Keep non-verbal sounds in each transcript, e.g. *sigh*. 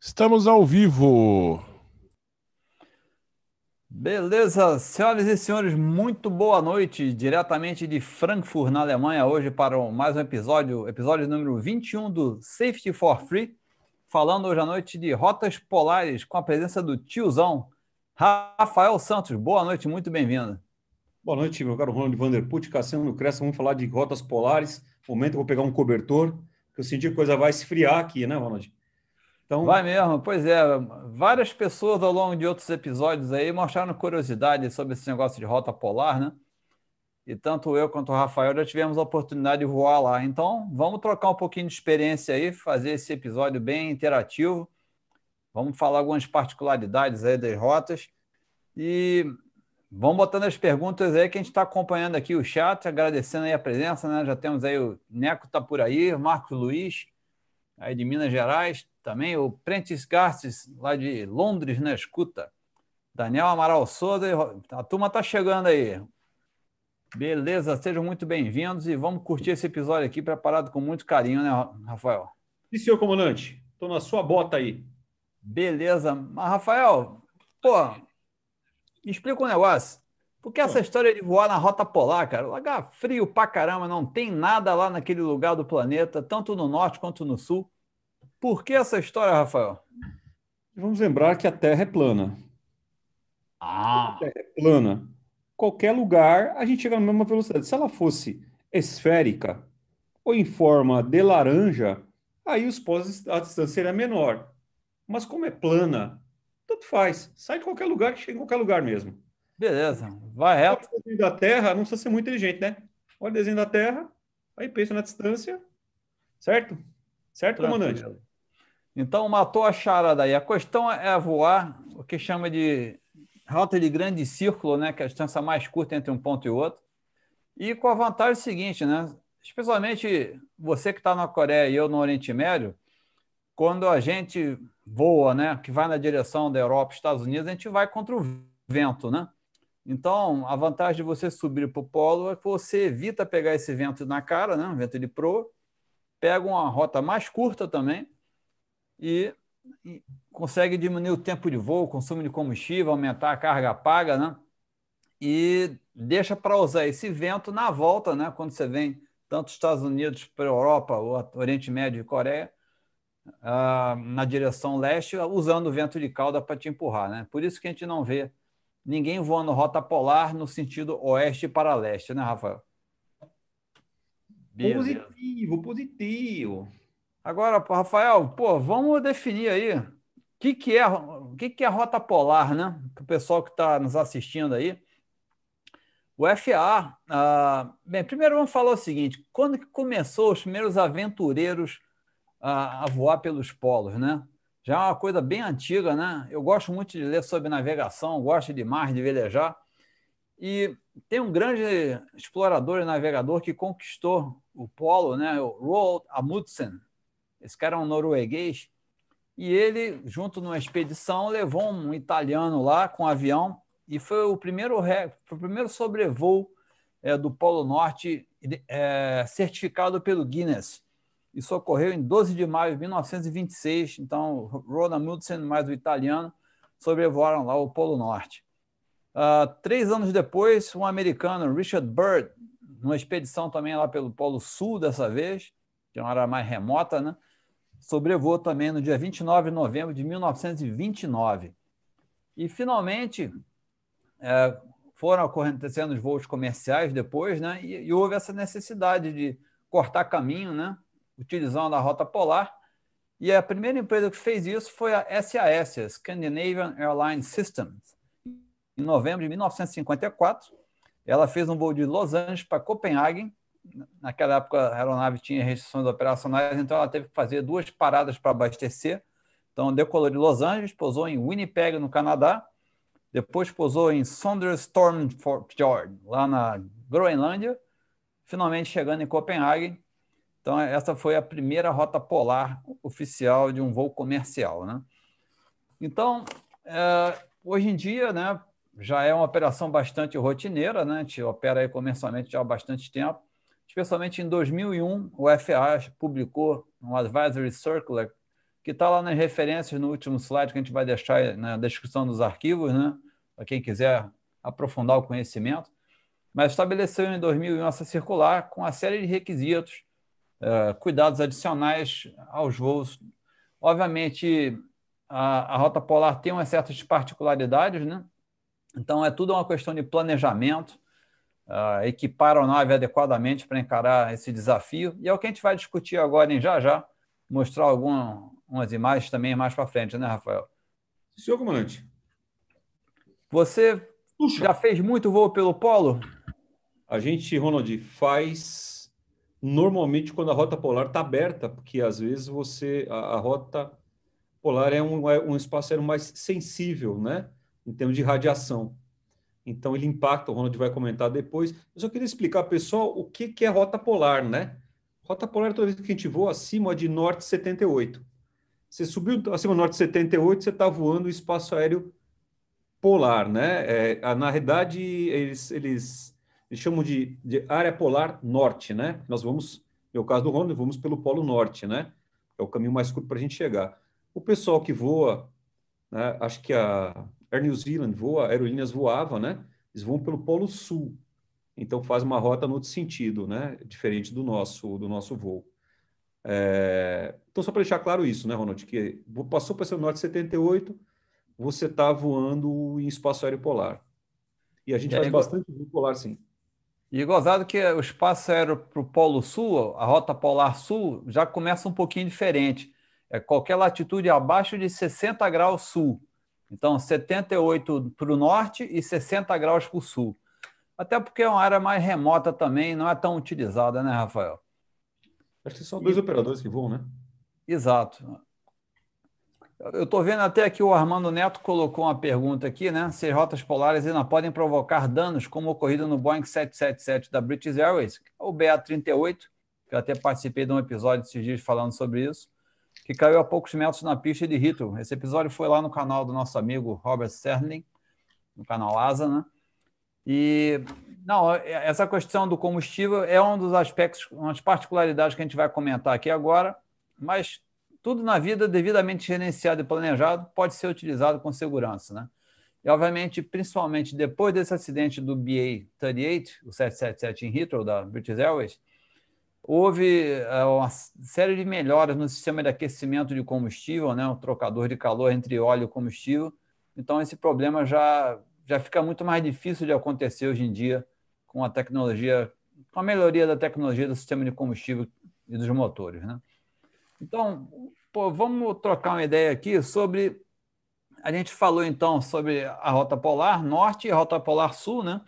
Estamos ao vivo. Beleza, senhoras e senhores, muito boa noite, diretamente de Frankfurt, na Alemanha, hoje para mais um episódio, episódio número 21 do Safety for Free, falando hoje à noite de rotas polares, com a presença do tiozão, Rafael Santos. Boa noite, muito bem-vindo. Boa noite, meu caro Ronald Vanderput, Cassiano Cressa, vamos falar de rotas polares, momento eu vou pegar um cobertor, que eu senti que a coisa vai esfriar aqui, né, Ronald? Então... Vai mesmo, pois é. Várias pessoas ao longo de outros episódios aí mostraram curiosidade sobre esse negócio de rota polar, né? E tanto eu quanto o Rafael já tivemos a oportunidade de voar lá. Então, vamos trocar um pouquinho de experiência aí, fazer esse episódio bem interativo. Vamos falar algumas particularidades aí das rotas. E vamos botando as perguntas aí que a gente está acompanhando aqui o chat, agradecendo aí a presença, né? Já temos aí o Neco tá por aí, Marcos Luiz, aí de Minas Gerais, também o Prentice Garces, lá de Londres, na escuta. Daniel Amaral Souza, a turma está chegando aí. Beleza, sejam muito bem-vindos e vamos curtir esse episódio aqui preparado com muito carinho, né, Rafael? E senhor comandante? Estou na sua bota aí. Beleza. Mas, Rafael, pô, me explica um negócio. Por que essa história de voar na rota polar, cara? Lugar frio pra caramba, não tem nada lá naquele lugar do planeta, tanto no norte quanto no sul. Por que essa história, Rafael? Vamos lembrar que a Terra é plana. Ah! A Terra é plana. Qualquer lugar a gente chega na mesma velocidade. Se ela fosse esférica ou em forma de laranja, aí os pós a distância seria menor. Mas como é plana, tanto faz. Sai de qualquer lugar que chega em qualquer lugar mesmo. Beleza, vai reto. O desenho da Terra não precisa ser muito inteligente, né? Olha o desenho da Terra, aí pensa na distância, certo? Certo, Tranquilo. comandante? Então, matou a charada aí. A questão é voar, o que chama de rota de grande círculo, né? que é a distância mais curta entre um ponto e outro. E com a vantagem seguinte, né? especialmente você que está na Coreia e eu no Oriente Médio, quando a gente voa, né, que vai na direção da Europa, Estados Unidos, a gente vai contra o vento, né? Então, a vantagem de você subir para o polo é que você evita pegar esse vento na cara, né, vento de proa, pega uma rota mais curta também, e, e consegue diminuir o tempo de voo, o consumo de combustível, aumentar a carga paga, né? E deixa para usar esse vento na volta, né? Quando você vem tanto Estados Unidos para a Europa, ou Oriente Médio e Coreia, uh, na direção leste, usando o vento de cauda para te empurrar, né? Por isso que a gente não vê ninguém voando rota polar no sentido oeste para leste, né, Rafael? Beleza. Positivo, positivo. Agora, Rafael, pô, vamos definir aí o que, que, é, o que, que é rota polar, né? Para o pessoal que está nos assistindo aí. O FA, ah, bem, primeiro vamos falar o seguinte: quando que começou os primeiros aventureiros a, a voar pelos polos, né? Já é uma coisa bem antiga, né? Eu gosto muito de ler sobre navegação, gosto demais de velejar. E tem um grande explorador e navegador que conquistou o polo, né? O Roald Amundsen, esse cara é um norueguês. E ele, junto numa expedição, levou um italiano lá com um avião e foi o primeiro, foi o primeiro sobrevoo é, do Polo Norte é, certificado pelo Guinness. Isso ocorreu em 12 de maio de 1926. Então, Ronald Mudsen mais o italiano sobrevoaram lá o Polo Norte. Uh, três anos depois, um americano, Richard Byrd, numa expedição também lá pelo Polo Sul dessa vez, que é uma área mais remota, né? Sobrevoou também no dia 29 de novembro de 1929. E, finalmente, é, foram acontecendo os voos comerciais depois, né? E, e, houve essa necessidade de cortar caminho, né? Utilizando a rota polar. E a primeira empresa que fez isso foi a SAS, Scandinavian Airlines Systems. Em novembro de 1954, ela fez um voo de Los Angeles para Copenhague naquela época a aeronave tinha restrições operacionais, então ela teve que fazer duas paradas para abastecer. Então decolou de Los Angeles, pousou em Winnipeg, no Canadá, depois pousou em Sonderstormfjord, lá na Groenlândia, finalmente chegando em Copenhague. Então essa foi a primeira rota polar oficial de um voo comercial, né? Então é, hoje em dia, né, já é uma operação bastante rotineira, né? A gente opera aí comercialmente já há bastante tempo especialmente em 2001, o FAA publicou um Advisory Circular que está lá nas referências no último slide que a gente vai deixar na descrição dos arquivos, né? Para quem quiser aprofundar o conhecimento. Mas estabeleceu em 2001 essa circular com uma série de requisitos, uh, cuidados adicionais aos voos. Obviamente, a, a rota polar tem umas certas particularidades, né? Então, é tudo uma questão de planejamento, uh, equipar a nave adequadamente para encarar esse desafio. E é o que a gente vai discutir agora em já já, mostrar algumas imagens também mais para frente, né, Rafael? Senhor comandante. Você Puxa. já fez muito voo pelo polo? A gente, Ronald, faz normalmente quando a rota polar está aberta, porque às vezes você a, a rota polar é um, é um espaço aéreo mais sensível, né, em termos de radiação. Então ele impacta, o Ronald vai comentar depois. Eu só queria explicar, pessoal, o que, que é rota polar, né? Rota polar, toda vez que a gente voa acima de norte 78. Você subiu acima do norte 78, você está voando o espaço aéreo polar, né? É, na realidade, eles, eles, eles chamam de, de, área polar norte, né? Nós vamos, no caso do Ronald, vamos pelo polo norte, né? É o caminho mais curto para a gente chegar. O pessoal que voa, né, acho que a Air New Zealand voa, aerolíneas voava, né? Eles voam pelo polo sul então faz uma rota no outro sentido, né? Diferente do nosso do nosso voo. É... Então só para deixar claro isso, né, Ronald, que passou para ser o norte 78, você está voando em espaço aéreo polar. E a gente faz bastante voo polar, sim. E gozado que o espaço aéreo para o Polo Sul, a rota polar sul, já começa um pouquinho diferente. É qualquer latitude abaixo de 60 graus sul. Então, 78 para o norte e 60 graus para o sul. Até porque é uma área mais remota também, não é tão utilizada, né, Rafael? Acho que são dois e... operadores que voam, né? Exato. Eu estou vendo até aqui o Armando Neto colocou uma pergunta aqui, né? Se as rotas polares ainda podem provocar danos, como ocorrido no Boeing 777 da British Airways, ou BA-38, que eu até participei de um episódio esses dias falando sobre isso, que caiu a poucos metros na pista de Heathrow. Esse episódio foi lá no canal do nosso amigo Robert Serling, no canal ASA, né? E não, essa questão do combustível é um dos aspectos, umas particularidades que a gente vai comentar aqui agora, mas tudo na vida devidamente gerenciado e planejado pode ser utilizado com segurança, né? E obviamente, principalmente depois desse acidente do BA-38, o 777 em Heathrow da British Airways, houve é, uma série de melhoras no sistema de aquecimento de combustível, né, o trocador de calor entre óleo e combustível. Então esse problema já já fica muito mais difícil de acontecer hoje em dia com a tecnologia, com a melhoria da tecnologia do sistema de combustível e dos motores. Né? Então, pô, vamos trocar uma ideia aqui sobre. A gente falou então sobre a rota polar norte e a rota polar sul, né?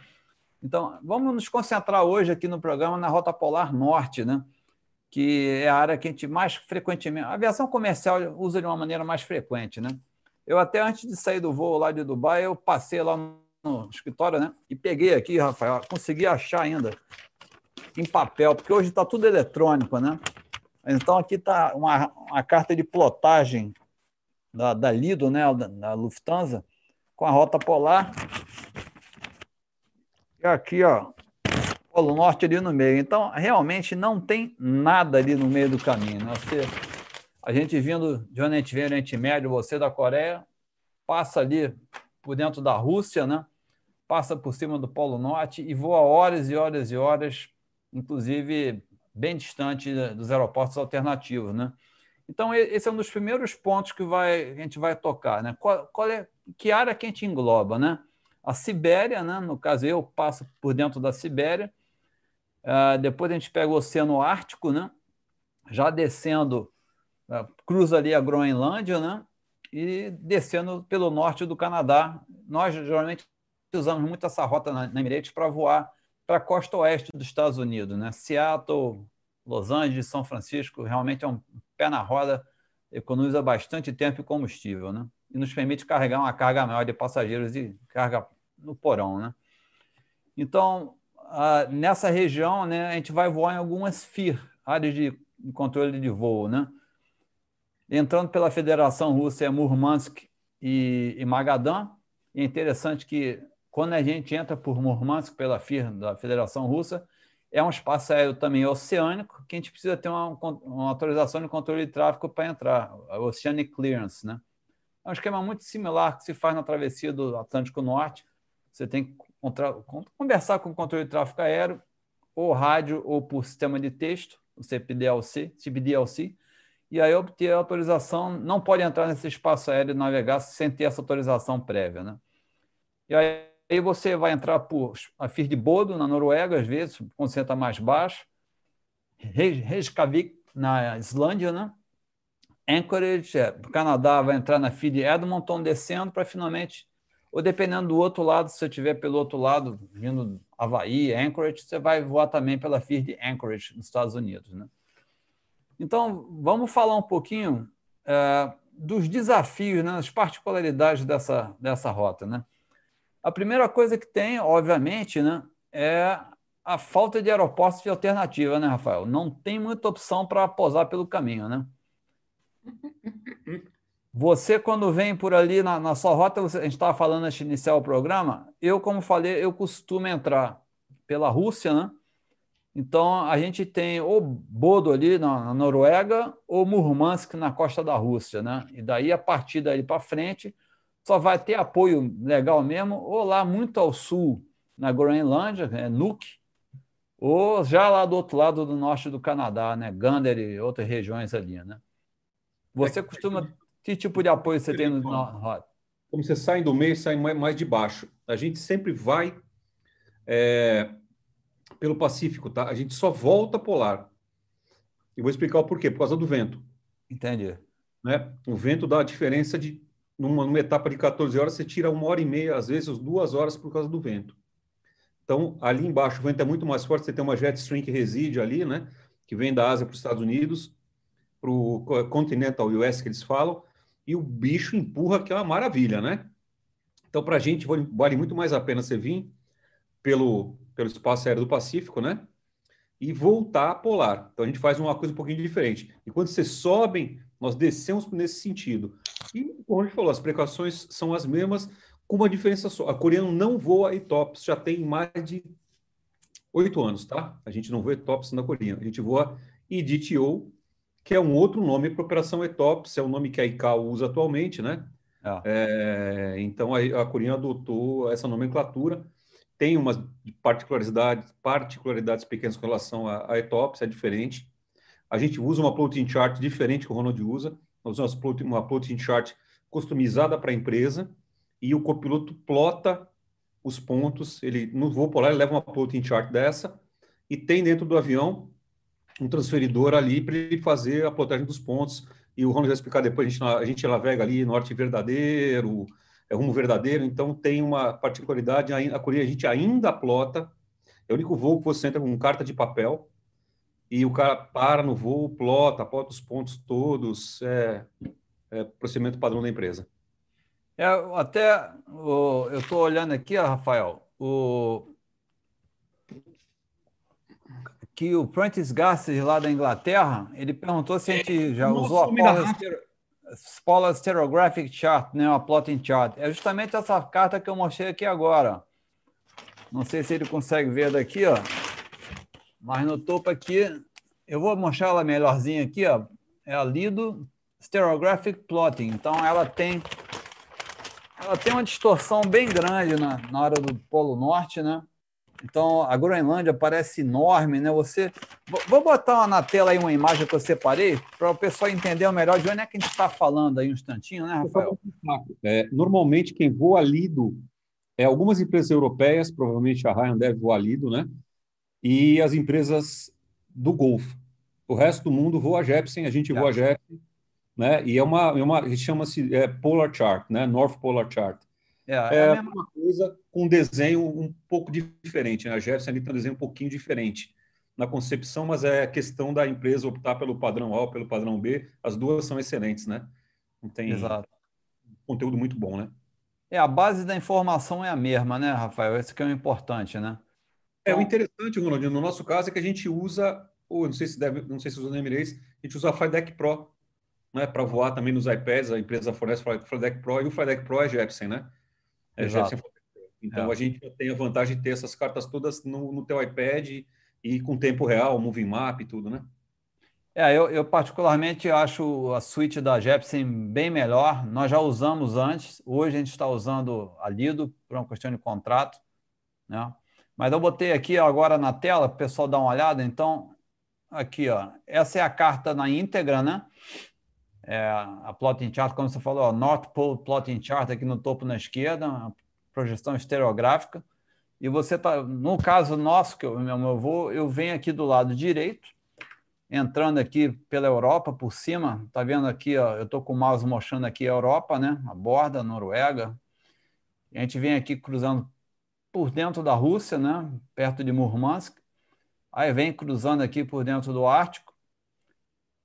Então, vamos nos concentrar hoje aqui no programa na rota polar norte, né? Que é a área que a gente mais frequentemente. A aviação comercial usa de uma maneira mais frequente, né? Eu até antes de sair do voo lá de Dubai, eu passei lá no escritório, né? E peguei aqui, Rafael, consegui achar ainda em papel, porque hoje está tudo eletrônico, né? Então aqui está uma, uma carta de plotagem da, da Lido, né? Da, da Lufthansa, com a rota polar. E aqui, ó, Polo Norte ali no meio. Então, realmente não tem nada ali no meio do caminho. Né? Você a gente vindo de onde a gente vem, Oriente Médio, você da Coreia, passa ali por dentro da Rússia, né? passa por cima do Polo Norte e voa horas e horas e horas, inclusive bem distante dos aeroportos alternativos. Né? Então, esse é um dos primeiros pontos que, vai, a gente vai tocar. Né? Qual, qual é, que área que a gente engloba? Né? A Sibéria, né? no caso, eu passo por dentro da Sibéria. Uh, depois a gente pega o Oceano Ártico, né? já descendo é, cruza ali a Groenlândia, né? E descendo pelo norte do Canadá. Nós geralmente usamos muito essa rota na, na Emirates para voar para a costa oeste dos Estados Unidos, né? Seattle, Los Angeles, São Francisco, realmente é um pé na roda, economiza bastante tempo e combustível, né? E nos permite carregar uma carga maior de passageiros e carga no porão, né? Então, nessa região, né, a gente vai voar em algumas FIR, áreas de controle de voo, né? Entrando pela Federação Russa é Murmansk e, e Magadan. E é interessante que quando a gente entra por Murmansk pela FIR da Federação Russa, é um espaço aéreo também oceânico, que a gente precisa ter uma, uma autorização de controle de tráfego para entrar, a Oceanic Clearance, né? É um esquema muito similar que se faz na travessia do Atlântico Norte. Você tem que conversar com o controle de tráfego aéreo, ou rádio, ou por sistema de texto, o CPDLC, CPDLC, e aí obter a autorização, não pode entrar nesse espaço aéreo e navegar sem ter essa autorização prévia, né? E aí você vai entrar por a Bodo, na Noruega, às vezes, você está mais baixo, Reykjavik, na Islândia, né? Anchorage, é, o Canadá vai entrar na de Edmonton, descendo para finalmente, ou dependendo do outro lado, se você estiver pelo outro lado, vindo Havaí, Anchorage, você vai voar também pela de Anchorage, nos Estados Unidos, né? Então, vamos falar um pouquinho é, dos desafios, né, das particularidades dessa, dessa rota. Né? A primeira coisa que tem, obviamente, né, é a falta de aeroportos de alternativa, né, Rafael? Não tem muita opção para posar pelo caminho, né? Você, quando vem por ali na, na sua rota, você, a gente estava falando antes de iniciar o programa, eu, como falei, eu costumo entrar pela Rússia, né? Então, a gente tem o Bodo ali na, na Noruega ou Murmansk na costa da Rússia, né? E daí, a partir daí para frente, só vai ter apoio legal mesmo, ou lá muito ao sul, na Groenlândia, é Nuuk, ou já lá do outro lado do norte do Canadá, né? Gander e outras regiões ali, né? Você costuma... Que tipo de apoio você tem no rota? Como você sai do meio, sai mais de baixo. A gente sempre vai... É pelo Pacífico, tá? A gente só volta polar. E vou explicar o porquê, por causa do vento. Entendi. Né? O vento dá a diferença de, numa, numa etapa de 14 horas, você tira uma hora e meia, às vezes duas horas por causa do vento. Então, ali embaixo, o vento é muito mais forte, você tem uma jet stream que reside ali, né? Que vem da Ásia para os Estados Unidos, para o Continental US, que eles falam, e o bicho empurra, que é uma maravilha, né? Então, para a gente, vale muito mais a pena você vir pelo, pelo espaço aéreo do Pacífico, né? E voltar a polar. Então a gente faz uma coisa um pouquinho diferente. E quando vocês sobem, nós descemos nesse sentido. E, como a gente falou, as precauções são as mesmas, com uma diferença só. A coreana não voa ETOPS, já tem mais de oito anos, tá? A gente não voa ETOPS na Coreia. A gente voa IDTO, que é um outro nome para operação ETOPS, é o nome que a ICAO usa atualmente, né? Ah. É, então a, a Coreia adotou essa nomenclatura tem umas particularidades, particularidades pequenas com relação a, a ETOPS, é diferente. A gente usa uma plotting chart diferente que o Ronald usa. Nós usamos uma plotting chart customizada para a empresa e o copiloto plota os pontos. Ele no voo polar ele leva uma plotting chart dessa e tem dentro do avião um transferidor ali para ele fazer a plotagem dos pontos. E o Ronald vai explicar depois. A gente, a gente navega ali norte verdadeiro, é rumo verdadeiro, então tem uma particularidade, a Coreia a gente ainda plota, é o único voo que você entra com carta de papel, e o cara para no voo, plota, plota os pontos todos, é, é procedimento padrão da empresa. É, até o, eu estou olhando aqui, Rafael, o, que o Prentice Garces lá da Inglaterra, ele perguntou se a gente já usou a Polar Stereographic Chart, né, uma plotting chart. É justamente essa carta que eu mostrei aqui agora. Não sei se ele consegue ver daqui, ó. Mas no topo aqui, eu vou mostrar ela melhorzinha aqui, ó. É a Lido Stereographic Plotting. Então ela tem ela tem uma distorção bem grande na, na hora do Polo Norte, né? Então, a Groenlândia parece enorme, né? Você. Vou botar na tela aí uma imagem que eu separei para o pessoal entender melhor de onde é que a gente está falando aí um instantinho, né, Rafael? É, normalmente, quem voa lido é algumas empresas europeias, provavelmente a Ryan deve voar lido, né? E as empresas do Golfo. O resto do mundo voa Jepsen, a gente voa Jepsen, né? E é uma, é uma chama-se é, Polar Chart, né? North Polar Chart. É, é, é a mesma coisa com um desenho um pouco diferente. Né? A Jefferson ali tem um desenho um pouquinho diferente na concepção, mas é questão da empresa optar pelo padrão A ou pelo padrão B. As duas são excelentes, né? Não tem Exato. conteúdo muito bom, né? É, a base da informação é a mesma, né, Rafael? Esse que é o importante, né? É, o então interessante, Ronaldinho, no nosso caso é que a gente usa, ou não sei se deve, não sei se usa no Emirates, a gente usa a Flydeck Pro, né, para voar também nos iPads, a empresa fornece o Flydeck Pro, e o Flydeck Pro é Jepsen, né? É, Então é. a gente tem a vantagem de ter essas cartas todas no, no teu iPad E com tempo real, moving map e tudo, né? É, eu, eu, particularmente acho a suíte da Jepsen bem melhor. Nós já usamos antes, hoje a gente está usando a Lido por uma questão de contrato, né? Mas eu botei aqui agora na tela para o pessoal dar uma olhada. Então, aqui, ó, essa é a carta na íntegra, né? É a plotting chart, como você falou, ó, North Pole plotting chart aqui no topo na esquerda, projeção estereográfica. E você está, no caso nosso, que eu, meu vou, eu venho aqui do lado direito entrando aqui pela Europa por cima, tá vendo aqui, ó, eu estou com o mouse mostrando aqui a Europa, né? A borda, a Noruega. A gente vem aqui cruzando por dentro da Rússia, né? Perto de Murmansk. Aí vem cruzando aqui por dentro do Ártico.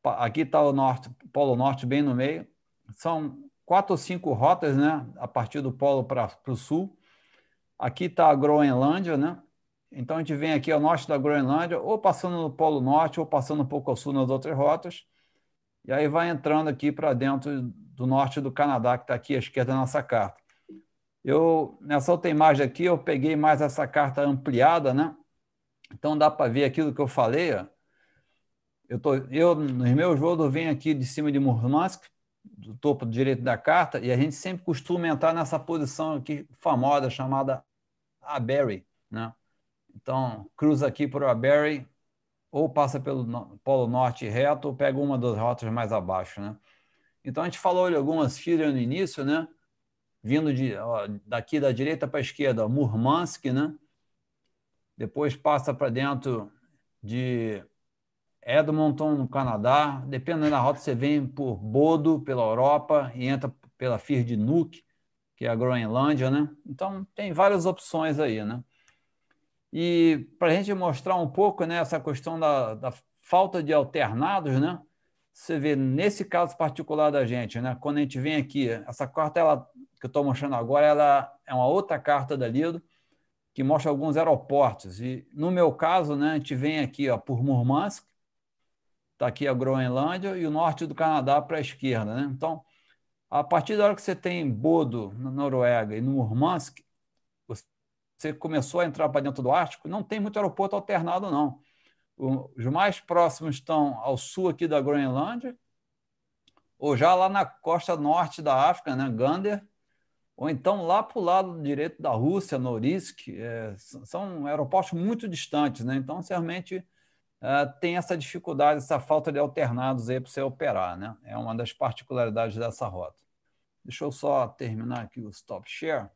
Aqui está o norte, Polo Norte bem no meio. São quatro ou cinco rotas, né? A partir do Polo para o sul. Aqui está a Groenlândia, né? Então a gente vem aqui ao norte da Groenlândia, ou passando no Polo Norte, ou passando um pouco ao sul nas outras rotas, e aí vai entrando aqui para dentro do norte do Canadá, que está aqui à esquerda da nossa carta. Eu, nessa outra imagem aqui, eu peguei mais essa carta ampliada, né? Então dá para ver aquilo que eu falei. Ó. Eu, tô, eu, nos meus voos, venho aqui de cima de Murmansk, do topo direito da carta, e a gente sempre costuma entrar nessa posição aqui famosa, chamada Aberry, né? Então, cruza aqui por Aberry, ou passa pelo Polo Norte reto, ou pega uma das rotas mais abaixo, né? Então, a gente falou de algumas filhas no início, né? Vindo de, ó, daqui da direita para a esquerda, Murmansk, né? Depois passa para dentro de Edmonton, no Canadá. Dependendo da rota, você vem por Bodo, pela Europa, e entra pela Fir de Nuuk, que é a Groenlândia, né? Então, tem várias opções aí, né? E para a gente mostrar um pouco né, essa questão da, da falta de alternados, né? Você vê nesse caso particular da gente, né? Quando a gente vem aqui, essa carta ela, que eu estou mostrando agora, ela é uma outra carta da Lido que mostra alguns aeroportos. E no meu caso, né, a gente vem aqui ó, por Murmansk, está aqui a Groenlândia e o norte do Canadá para a esquerda, né? Então, a partir da hora que você tem Bodo na Noruega e no Murmansk, você começou a entrar para dentro do Ártico, não tem muito aeroporto alternado, não. Os mais próximos estão ao sul aqui da Groenlândia, ou já lá na costa norte da África, né, Gander, ou então lá para o lado direito da Rússia, Norilsk. É, são aeroportos muito distantes, né? então realmente tem essa dificuldade, essa falta de alternados aí para você operar. Né? É uma das particularidades dessa rota. Deixa eu só terminar aqui o stop share.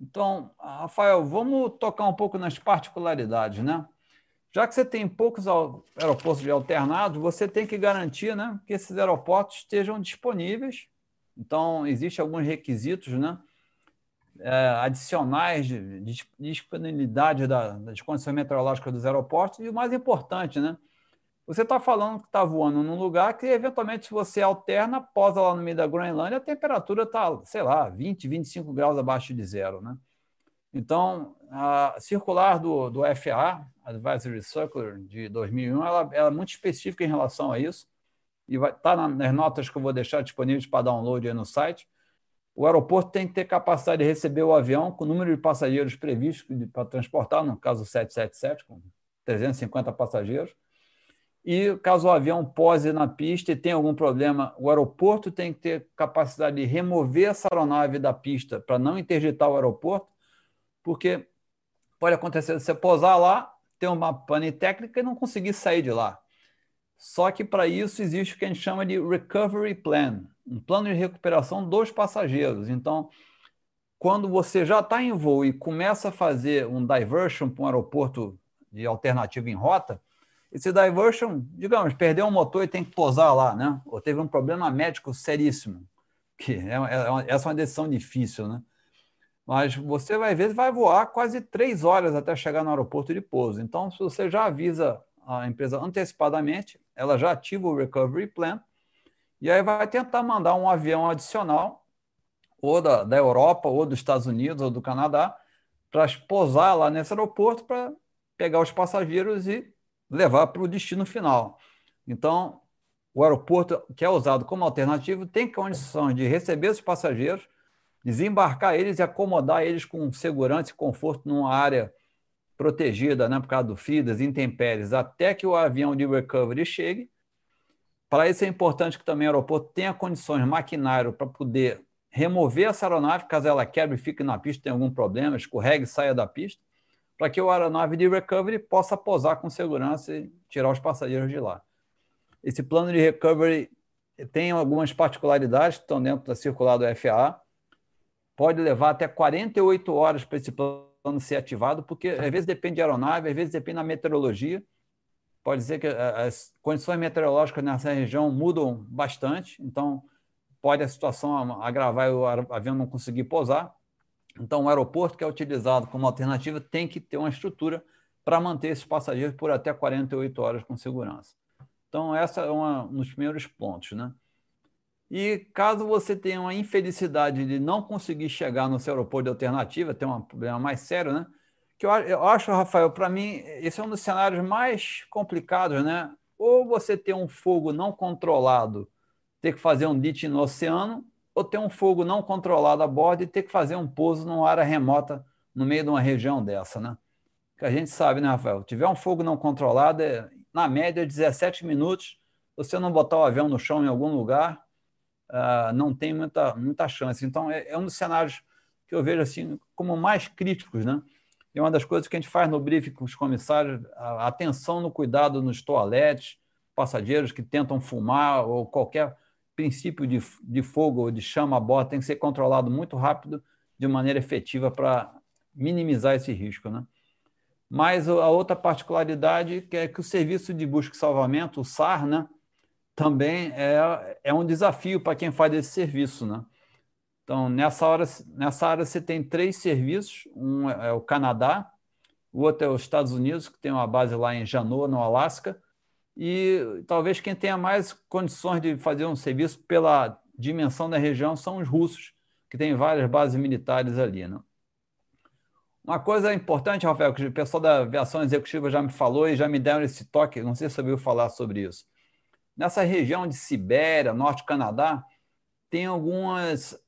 Então, Rafael, vamos tocar um pouco nas particularidades, né? Já que você tem poucos aeroportos de alternados, você tem que garantir né, que esses aeroportos estejam disponíveis. Então, existem alguns requisitos né, adicionais de, de disponibilidade da, das condições meteorológicas dos aeroportos. E o mais importante, né, você está falando que está voando num lugar que, eventualmente, se você alterna, posa lá no meio da Groenlândia, a temperatura está, sei lá, 20, 25 graus abaixo de zero. Né? Então, a circular do, do FAA, Advisory Circular, de 2001, ela, ela é muito específica em relação a isso, e vai estar tá nas notas que eu vou deixar disponíveis para download aí no site. O aeroporto tem que ter capacidade de receber o avião com o número de passageiros previsto para transportar, no caso 777, com 350 passageiros e caso o avião pose na pista e tenha algum problema, o aeroporto tem que ter capacidade de remover essa aeronave da pista para não interditar o aeroporto, porque pode acontecer você posar lá, ter uma pane técnica e não conseguir sair de lá. Só que para isso existe o que a gente chama de recovery plan, um plano de recuperação dos passageiros. Então, quando você já está em voo e começa a fazer um diversion para um aeroporto de alternativa em rota, esse diversion, digamos, perdeu um motor e tem que posar lá, né? Ou teve um problema médico seríssimo, que é, é, essa é uma decisão difícil, né? Mas você vai ver, vai voar quase três horas até chegar no aeroporto de pouso. Então, se você já avisa a empresa antecipadamente, ela já ativa o recovery plan e aí vai tentar mandar um avião adicional, ou da, da Europa, ou dos Estados Unidos, ou do Canadá, para pousar lá nesse aeroporto para pegar os passageiros e levar para o destino final. Então, o aeroporto, que é usado como alternativo, tem condições de receber os passageiros, desembarcar eles e acomodar eles com segurança e conforto numa área protegida, né, por causa do frio, das intempéries, até que o avião de recovery chegue. Para isso é importante que também o aeroporto tenha condições, maquinário, para poder remover essa aeronave, caso ela quebre e fique na pista, tem algum problema, escorregue e saia da pista, para que o aeronave de recovery possa pousar com segurança e tirar os passageiros de lá. Esse plano de recovery tem algumas particularidades que estão dentro da circular do FAA. Pode levar até 48 horas para esse plano ser ativado, porque às vezes depende de aeronave, às vezes depende da meteorologia. Pode ser que eh, as condições meteorológicas nessa região mudam bastante, então pode a situação agravar e o avião não conseguir pousar. Então, o aeroporto que é utilizado como alternativa tem que ter uma estrutura para manter esses passageiros por até 48 horas com segurança. Então, essa é uma, um dos primeiros pontos, né? E caso você tenha uma infelicidade de não conseguir chegar no seu aeroporto de alternativa, tem um problema mais sério, né? Que eu, acho, Rafael, para mim, esse é um dos cenários mais complicados, né? Ou você tem um fogo não controlado, ter que fazer um DIT no oceano, ou ter um fogo não controlado a bordo e ter que fazer um pouso numa área remota no meio de uma região dessa, né? Que a gente sabe, né, Rafael? Tiver um fogo não controlado, é, na média, 17 minutos. Você não botar o avião no chão em algum lugar, uh, não tem muita, muita chance. Então, é, é, um dos cenários que eu vejo assim como mais críticos, né? E uma das coisas que a gente faz no briefing com os comissários, a atenção no cuidado nos toaletes, passageiros que tentam fumar ou qualquer princípio de, de fogo ou de chama a tem que ser controlado muito rápido, de maneira efetiva, para minimizar esse risco, né? Mas a outra particularidade é que o serviço de busca e salvamento, o SAR, né, também é, é um desafio para quem faz esse serviço. Né? Então, nessa, hora, nessa área você tem três serviços: um é o Canadá, o outro é os Estados Unidos, que tem uma base lá em Janoa, no Alasca, e talvez quem tenha mais condições de fazer um serviço pela dimensão da região são os russos, que têm várias bases militares ali. Né? Uma coisa importante, Rafael, que o pessoal da aviação executiva já me falou e já me deram esse toque, não sei se você ouviu falar sobre isso. Nessa região de Sibéria, Norte do Canadá, tem algumas,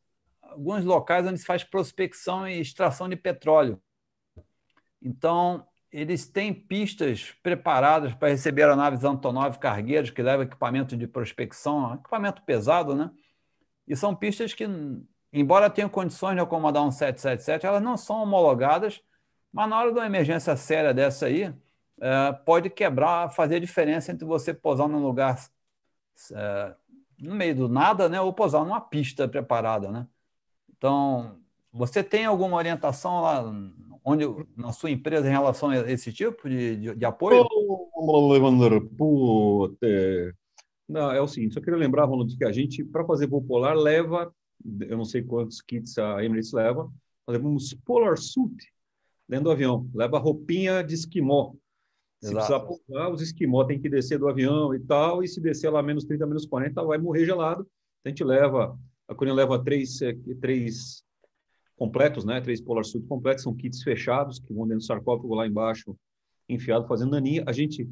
alguns locais onde se faz prospecção e extração de petróleo. Então, eles têm pistas preparadas para receber aeronaves Antonov cargueiros que levam equipamento de prospecção, equipamento pesado, né? E são pistas que embora tenham condições de acomodar um 777, elas não são homologadas, mas na hora de uma emergência séria dessa aí, é, pode quebrar, fazer diferença entre você pousar num lugar é, no meio do nada, né, ou pousar numa pista preparada, né? Então, você tem alguma orientação lá onde, na sua empresa em relação a esse tipo de, de, de apoio? Não, é o seguinte, só queria lembrar, Ronald, que a gente, para fazer voo polar, leva eu não sei quantos kits a Emirates leva, nós levamos polar suit dentro do avião, leva roupinha de esquimó. Se Exato. precisar pousar, os esquimó tem que descer do avião e tal, e se descer lá menos 30, menos 40, vai morrer gelado. A gente leva, a Coreia leva três, eh, três completos, né? Três polar suit completos, são kits fechados que vão dentro do sarcófago lá embaixo, enfiado, fazendo naninha. A gente,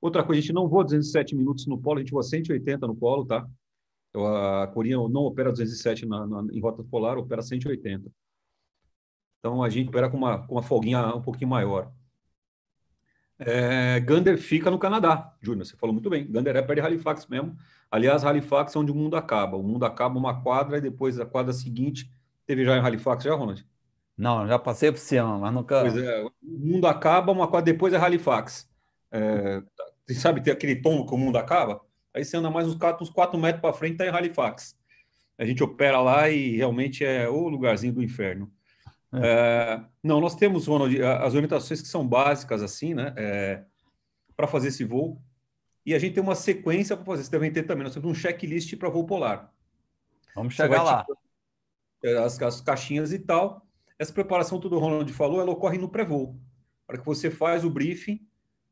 outra coisa, a gente não voa 207 minutos no polo, a gente voa 180 no polo, tá? A Coreia não opera 207 na, na, em rota polar, opera 180. Então a gente opera com uma, com uma folguinha um pouquinho maior. É, Gander fica no Canadá, Júnior, você falou muito bem. Gander é perto de Halifax mesmo. Aliás, Halifax é onde o mundo acaba. O mundo acaba uma quadra e depois a quadra seguinte. Teve já em Halifax, já, Ronald? Não, já passei por cima, mas nunca. Pois é, o mundo acaba, uma quadra depois é Halifax. É, sabe, tem aquele tombo que o mundo acaba? Aí você anda mais uns 4, uns 4 metros para frente, está em Halifax. A gente opera lá e realmente é o lugarzinho do inferno. É. É, não, nós temos, Ronald, as orientações que são básicas, assim, né? É, para fazer esse voo. E a gente tem uma sequência para fazer. Você deve ter também. Nós temos um checklist para voo polar. Vamos chegar lá. Tipo, as, as, caixinhas e tal. Essa preparação, tudo o Ronald falou, ela ocorre no pré-voo. Para que você faz o briefing,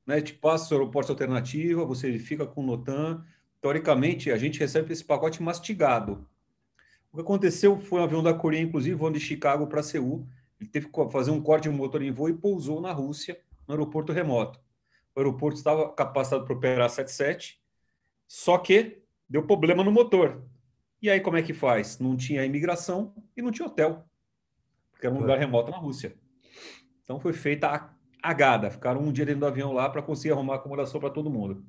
né? Te passa o aeroporto alternativa, você fica com o NOTAM, teoricamente, a gente recebe esse pacote mastigado. O que aconteceu foi um avião da Coreia, inclusive, voando de Chicago para Seul. Ele teve que fazer um corte de motor em voo e pousou na Rússia, no aeroporto remoto. O aeroporto estava capacitado para operar 77, só que deu problema no motor. E aí, como é que faz? Não tinha imigração e não tinha hotel, porque era um lugar remoto na Rússia. Então, foi feita a, agada, ficaram um dia dentro do avião lá para conseguir arrumar acomodação para todo mundo.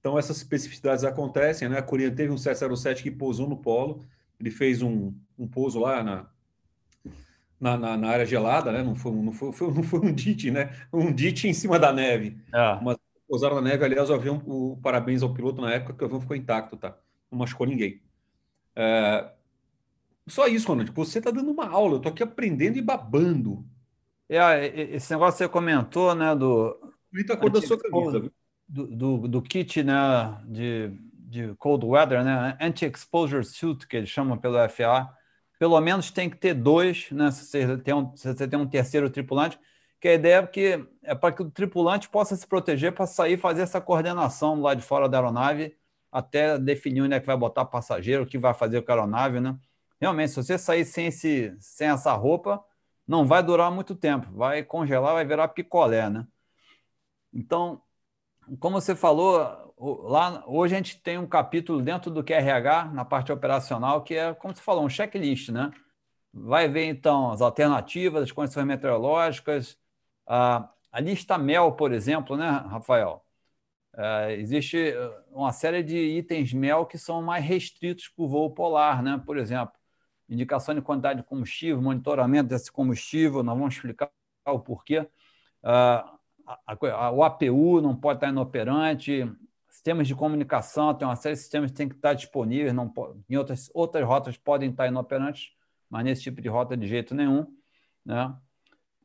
Então, essas especificidades acontecem, né? A Coreia teve um 707 que pousou no polo, ele fez um, um pouso lá na, na, na, na, área gelada, né? Não foi, não foi, foi, não foi um DIT, né? Um DIT em cima da neve. É. Mas pousaram na neve, aliás, o avião, o parabéns ao piloto na época, que o avião ficou intacto, tá? Não machucou ninguém. É, só isso, Ronald. Você está dando uma aula, eu estou aqui aprendendo e babando. É, esse negócio que você comentou, né, do... Bonita a cor da sua camisa. Do, do, do, kit, né, de, de cold weather, né, anti-exposure suit, que eles chamam pelo FAA, pelo menos tem que ter dois, né, se você tem um, se você tem um terceiro tripulante, que a ideia é que é para que o tripulante possa se proteger para sair fazer essa coordenação lá de fora da aeronave até definir onde é que vai botar passageiro, o que vai fazer com a aeronave, né? realmente, se você sair sem, esse, sem essa roupa, não vai durar muito tempo, vai congelar, vai virar picolé, né? Então, como você falou, lá hoje a gente tem um capítulo dentro do QRH, na parte operacional, que é, como você falou, um checklist, né? Vai ver, então, as alternativas, as condições meteorológicas, a, a lista MEL, por exemplo, né, Rafael? É, existe uma série de itens MEL que são mais restritos para o voo polar, né? Por exemplo, indicação de quantidade de combustível, monitoramento desse combustível, nós vamos explicar o porquê. Uh, a, a, o APU não pode estar inoperante, sistemas de comunicação, tem uma série de sistemas que tem que estar disponíveis, não pode, em outras, outras rotas podem estar inoperantes, mas nesse tipo de rota de jeito nenhum. Né?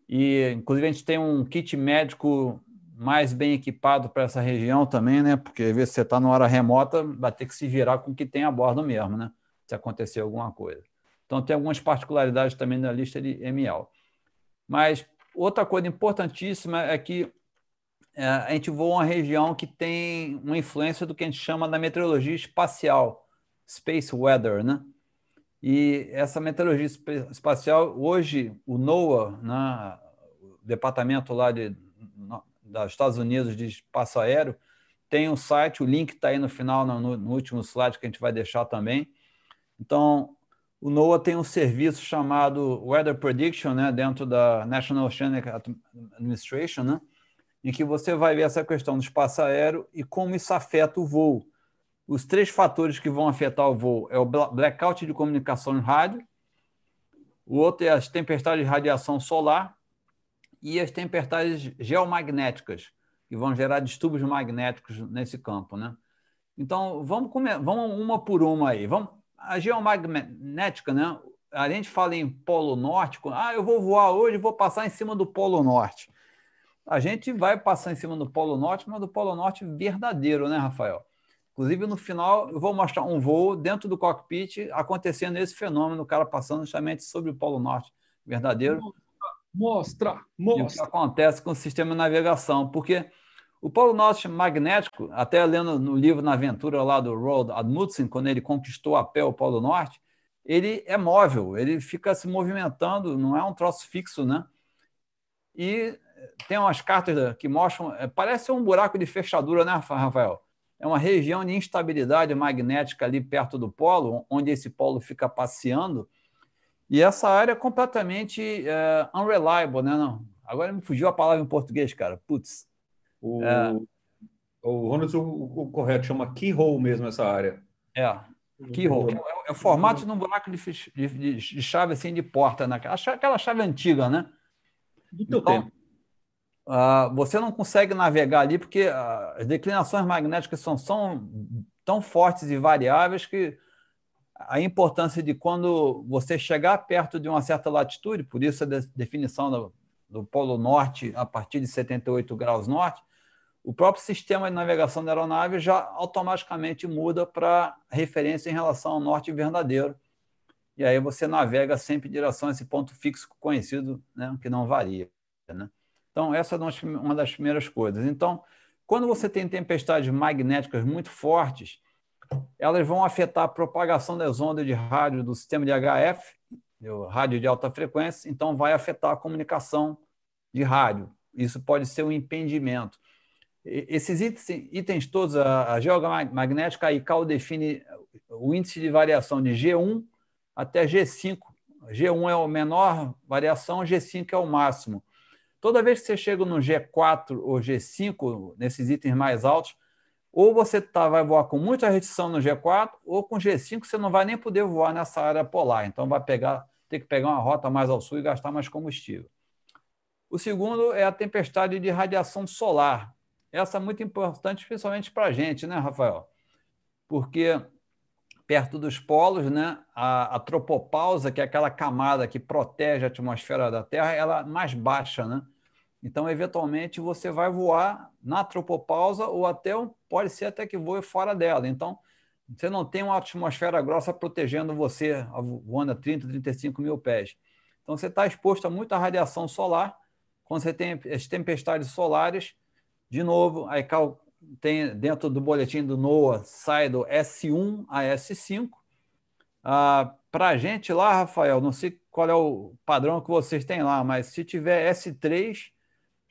E, inclusive, a gente tem um kit médico mais bem equipado para essa região também, né? Porque às vezes você está numa hora remota, vai ter que se virar com o que tem a bordo mesmo, né? Se acontecer alguma coisa. Então, tem algumas particularidades também na lista de ML. Mas outra coisa importantíssima é que a gente voa uma região que tem uma influência do que a gente chama da meteorologia espacial, space weather, né? E essa meteorologia espacial, hoje, o NOAA, né, o departamento lá de, dos Estados Unidos de espaço aéreo, tem um site, o link está aí no final, no, no último slide que a gente vai deixar também. Então, o NOAA tem um serviço chamado Weather Prediction, né, dentro da National Oceanic Administration, né, em que você vai ver essa questão do espaço aéreo e como isso afeta o voo. Os três fatores que vão afetar o voo é o blackout de comunicação em rádio, o outro é as tempestades de radiação solar e as tempestades geomagnéticas, que vão gerar distúrbios magnéticos nesse campo. Né? Então, vamos, comer, vamos uma por uma aí. Vamos, a geomagnética, né? A gente fala em polo norte, ah, eu vou voar hoje, vou passar em cima do polo norte. A gente vai passar em cima do polo norte, mas do polo norte verdadeiro, né, Rafael? Inclusive, no final, eu vou mostrar um voo dentro do cockpit acontecendo esse fenômeno, o cara passando justamente sobre o polo norte verdadeiro. Mostra, mostra. E o que acontece com o sistema de navegação, porque o polo norte magnético, até lendo no livro Na Aventura lá do Roald Amundsen, quando ele conquistou a pé o polo norte, ele é móvel, ele fica se movimentando, não é um troço fixo, né? E tem umas cartas que mostram, é, parece um buraco de fechadura, né, Rafael? É uma região de instabilidade magnética ali perto do polo, onde esse polo fica passeando. E essa área é completamente é, unreliable, né? Não, agora me fugiu a palavra em português, cara. Putz. O, é. o Ronald, o, o, correto, chama keyhole mesmo essa área. É, keyhole. É, é o formato de um buraco de, de, de, chave assim de porta, né? aquela chave antiga, né? Do teu então, tempo. Uh, você não consegue navegar ali porque uh, as declinações magnéticas são, são tão fortes e variáveis que a importância de quando você chegar perto de uma certa latitude, por isso a definição do, do Polo Norte a partir de 78 graus norte, o próprio sistema de navegação da aeronave já automaticamente muda para referência em relação ao norte verdadeiro. E aí você navega sempre em direção a esse ponto fixo conhecido, né, que não varia. Né? Então, essa é uma das primeiras coisas. Então, quando você tem tempestades magnéticas muito fortes, elas vão afetar a propagação das ondas de rádio do sistema de HF, o rádio de alta frequência, então vai afetar a comunicação de rádio. Isso pode ser um impedimento. Esses itens todos, a, geomagnética, a ICAO define o índice de variação de G1 até G5. G1 é a menor variação, G5 é o máximo. Toda vez que você chega no G4 ou G5, nesses itens mais altos, ou você tá, vai voar com muita restrição no G4, ou com G5 você não vai nem poder voar nessa área polar. Então vai pegar, ter que pegar uma rota mais ao sul e gastar mais combustível. O segundo é a tempestade de radiação solar. Essa é muito importante, principalmente para a gente, né, Rafael? Porque perto dos polos, né, a, a, tropopausa, que é aquela camada que protege a atmosfera da Terra, ela é mais baixa, né? Então, eventualmente, você vai voar na tropopausa ou até pode ser até que voe fora dela. Então, você não tem uma atmosfera grossa protegendo você voando a 30, 35 mil pés. Então, você está exposto a muita radiação solar. Quando você tem as tempestades solares, de novo, aí tem dentro do boletim do NOAA, sai do S1 a S5. Ah, Para a gente lá, Rafael, não sei qual é o padrão que vocês têm lá, mas se tiver S3,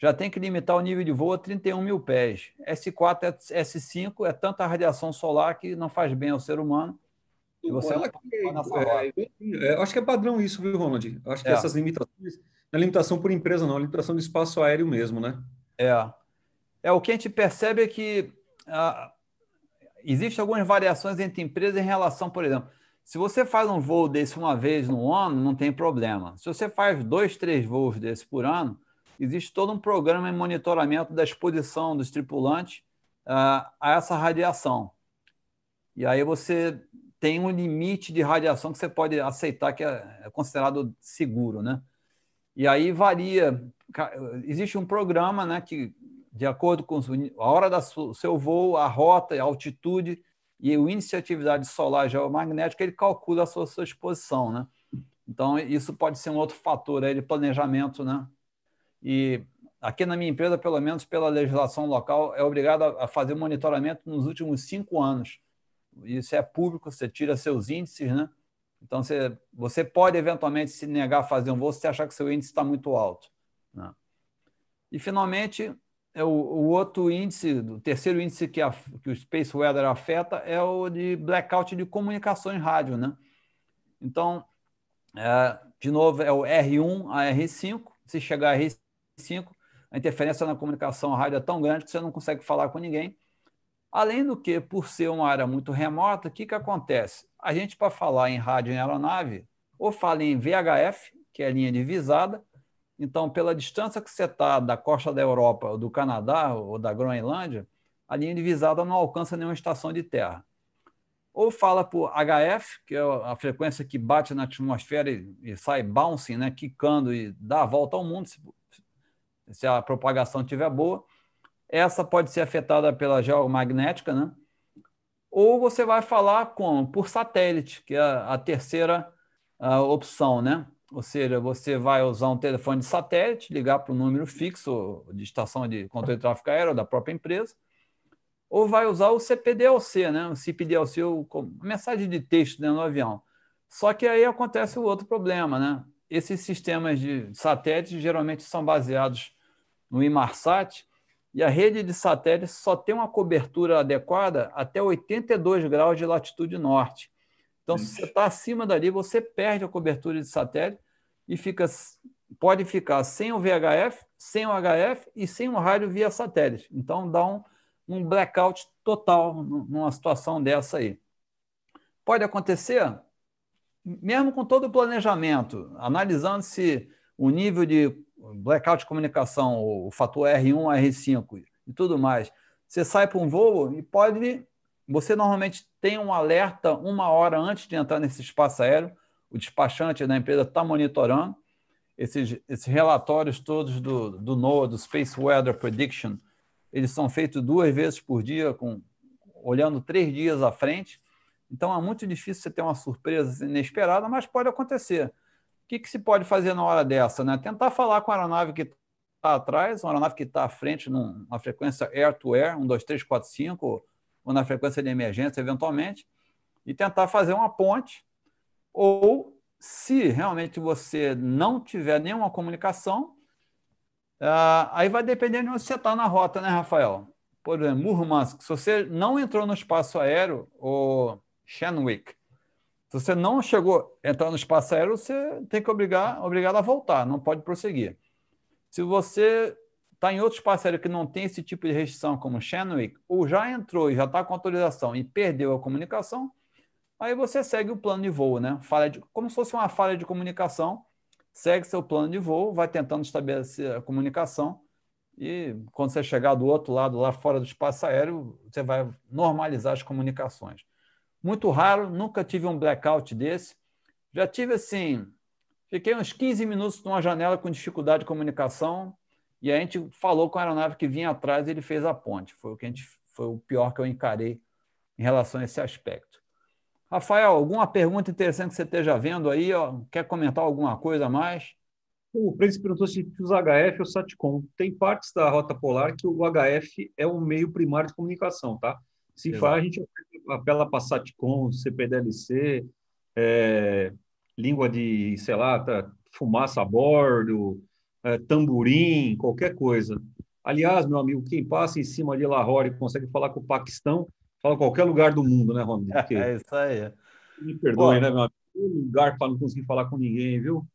já tem que limitar o nível de voo a 31 mil pés. S4, S5 é tanta radiação solar que não faz bem ao ser humano. E você não é, é, é, acho que é padrão isso, viu, Ronald? Acho que é. essas limitações, não é limitação por empresa, não, é limitação do espaço aéreo mesmo, né? É. É, o que a gente percebe é que ah, existem algumas variações entre empresas em relação, por exemplo, se você faz um voo desse uma vez no ano, não tem problema. Se você faz dois, três voos desse por ano, existe todo um programa de monitoramento da exposição dos tripulantes uh, a essa radiação. E aí você tem um limite de radiação que você pode aceitar que é, é considerado seguro, né? E aí varia. Existe um programa, né, que de acordo com a hora do seu voo, a rota, a altitude e o índice de atividade solar geomagnética, ele calcula a sua, sua exposição, né? Então, isso pode ser um outro fator aí de planejamento, né? E aqui na minha empresa, pelo menos pela legislação local, é obrigado a fazer monitoramento nos últimos cinco anos. Isso é público, você tira seus índices, né? Então, você, você pode eventualmente se negar a fazer um voo se achar que seu índice está muito alto. Né? E, finalmente, é o, o, outro índice, o terceiro índice que, a, que o Space Weather afeta é o de blackout de comunicações rádio, né? Então, é, de novo, é o R1 a R5. Se chegar a R5, a interferência na comunicação rádio é tão grande que você não consegue falar com ninguém. Além do que, por ser uma área muito remota, o que, que acontece? A gente, para falar em rádio em aeronave, ou fala em VHF, que é a linha de visada, então, pela distância que você está da costa da Europa, ou do Canadá ou da Groenlândia, a linha divisada não alcança nenhuma estação de terra. Ou fala por HF, que é a frequência que bate na atmosfera e, e sai bouncing, né, quicando e dá a volta ao mundo, se, se a propagação estiver boa. Essa pode ser afetada pela geomagnética, né? Ou você vai falar com, por satélite, que é a, terceira a opção, né? Ou seja, você vai usar um telefone de satélite, ligar para um número fixo de estação de controle de tráfego aéreo da própria empresa, ou vai usar o CPDLC, né? o CPDLC, o, mensagem de texto dentro do avião. Só que aí acontece o outro problema, né? Esses sistemas de satélite geralmente são baseados no Inmarsat, e a rede de satélites só tem uma cobertura adequada até 82 graus de latitude norte. Então, se você está acima dali, você perde a cobertura de satélite e fica, pode ficar sem o VHF, sem o HF e sem o rádio via satélite. Então, dá um, um blackout total numa situação dessa aí. Pode acontecer, mesmo com todo o planejamento, analisando se o nível de blackout de comunicação, o fator R1, R5 e tudo mais, você sai para um voo e pode você normalmente tem um alerta uma hora antes de entrar nesse espaço aéreo. O despachante da empresa está monitorando. Esses, esses, relatórios todos do, do NOAA, do Space Weather Prediction, eles são feitos duas vezes por dia, com, olhando três dias à frente. Então é muito difícil você ter uma surpresa inesperada, mas pode acontecer. Que, que se pode fazer na hora dessa? Né? Tentar falar com a aeronave que está atrás, uma aeronave que está à frente numa frequência air-to-air, 1, 2, 3, 4, 5, ou na frequência de emergência, eventualmente, e tentar fazer uma ponte. Ou, se realmente você não tiver nenhuma comunicação, uh, aí vai depender de onde você está na rota, né, Rafael? Por exemplo, Murmansk, se você não entrou no espaço aéreo, ou Shenwick, se você não chegou entrar no espaço aéreo, você tem que obrigar, obrigado a voltar, não pode prosseguir. Se você está em outro espaço aéreo que não tem esse tipo de restrição, como Shenwick, ou já entrou e já está com autorização e perdeu a comunicação, aí você segue o plano de voo, né? Falha de, como se fosse uma falha de comunicação, segue seu plano de voo, vai tentando estabelecer a comunicação e quando você chegar do outro lado, lá fora do espaço aéreo, você vai normalizar as comunicações. Muito raro, nunca tive um blackout desse. Já tive assim, fiquei uns 15 minutos numa janela com dificuldade de comunicação e a gente falou com a aeronave que vinha atrás e ele fez a ponte. Foi o que a gente, foi o pior que eu encarei em relação a esse aspecto. Rafael, alguma pergunta interessante que você esteja vendo aí? Ó, quer comentar alguma coisa a mais? O Príncipe perguntou se usa HF ou SATCOM. Tem partes da rota polar que o HF é o meio primário de comunicação, tá? Se Exato. a gente apela para SATCOM, CPDLC, é, língua de, sei lá, tá, fumaça a bordo, é, tamborim, qualquer coisa. Aliás, meu amigo, quem passa em cima de Lahore e consegue falar com o Paquistão, fala qualquer lugar do mundo, né, Romney? *laughs* Porque... É isso aí. Me perdoe, Pô, né, meu amigo? Um lugar para não conseguir falar com ninguém, viu?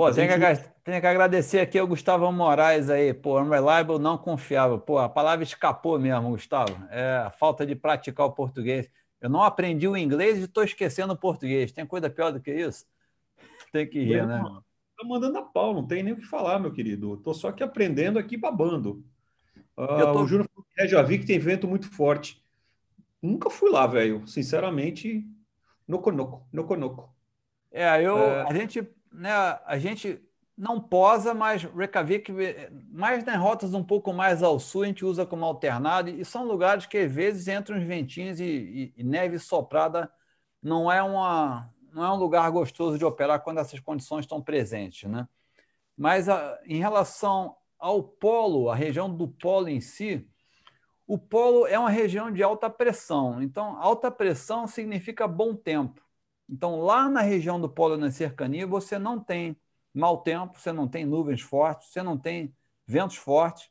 Pô, tem, gente... que, tem que agradecer aqui ao Gustavo Moraes aí, pô, unreliable, não confiável. Pô, a palavra escapou mesmo, Gustavo. É a falta de praticar o português. Eu não aprendi o inglês e estou esquecendo o português. Tem coisa pior do que isso? *laughs* Tem que rir, né? Tá mandando a pau, não tem nem o que falar, meu querido. Estou só aqui aprendendo, aqui babando. Uh, tô... O Júnior já vi que tem vento muito forte. Nunca fui lá, velho. Sinceramente, no conoco, no conoco. É, eu, é... a gente né, a gente não posa, mas Reykjavik, mais nas rotas um pouco mais ao sul, a gente usa como alternado, e são lugares que às vezes entram uns ventinhos e, e, e neve soprada não é, uma, não é um lugar gostoso de operar quando essas condições estão presentes. Né? Mas a, em relação ao polo, a região do polo em si, o polo é uma região de alta pressão. Então, alta pressão significa bom tempo. Então, lá na região do polo na cercania, você não tem mau tempo, você não tem nuvens fortes, você não tem ventos fortes.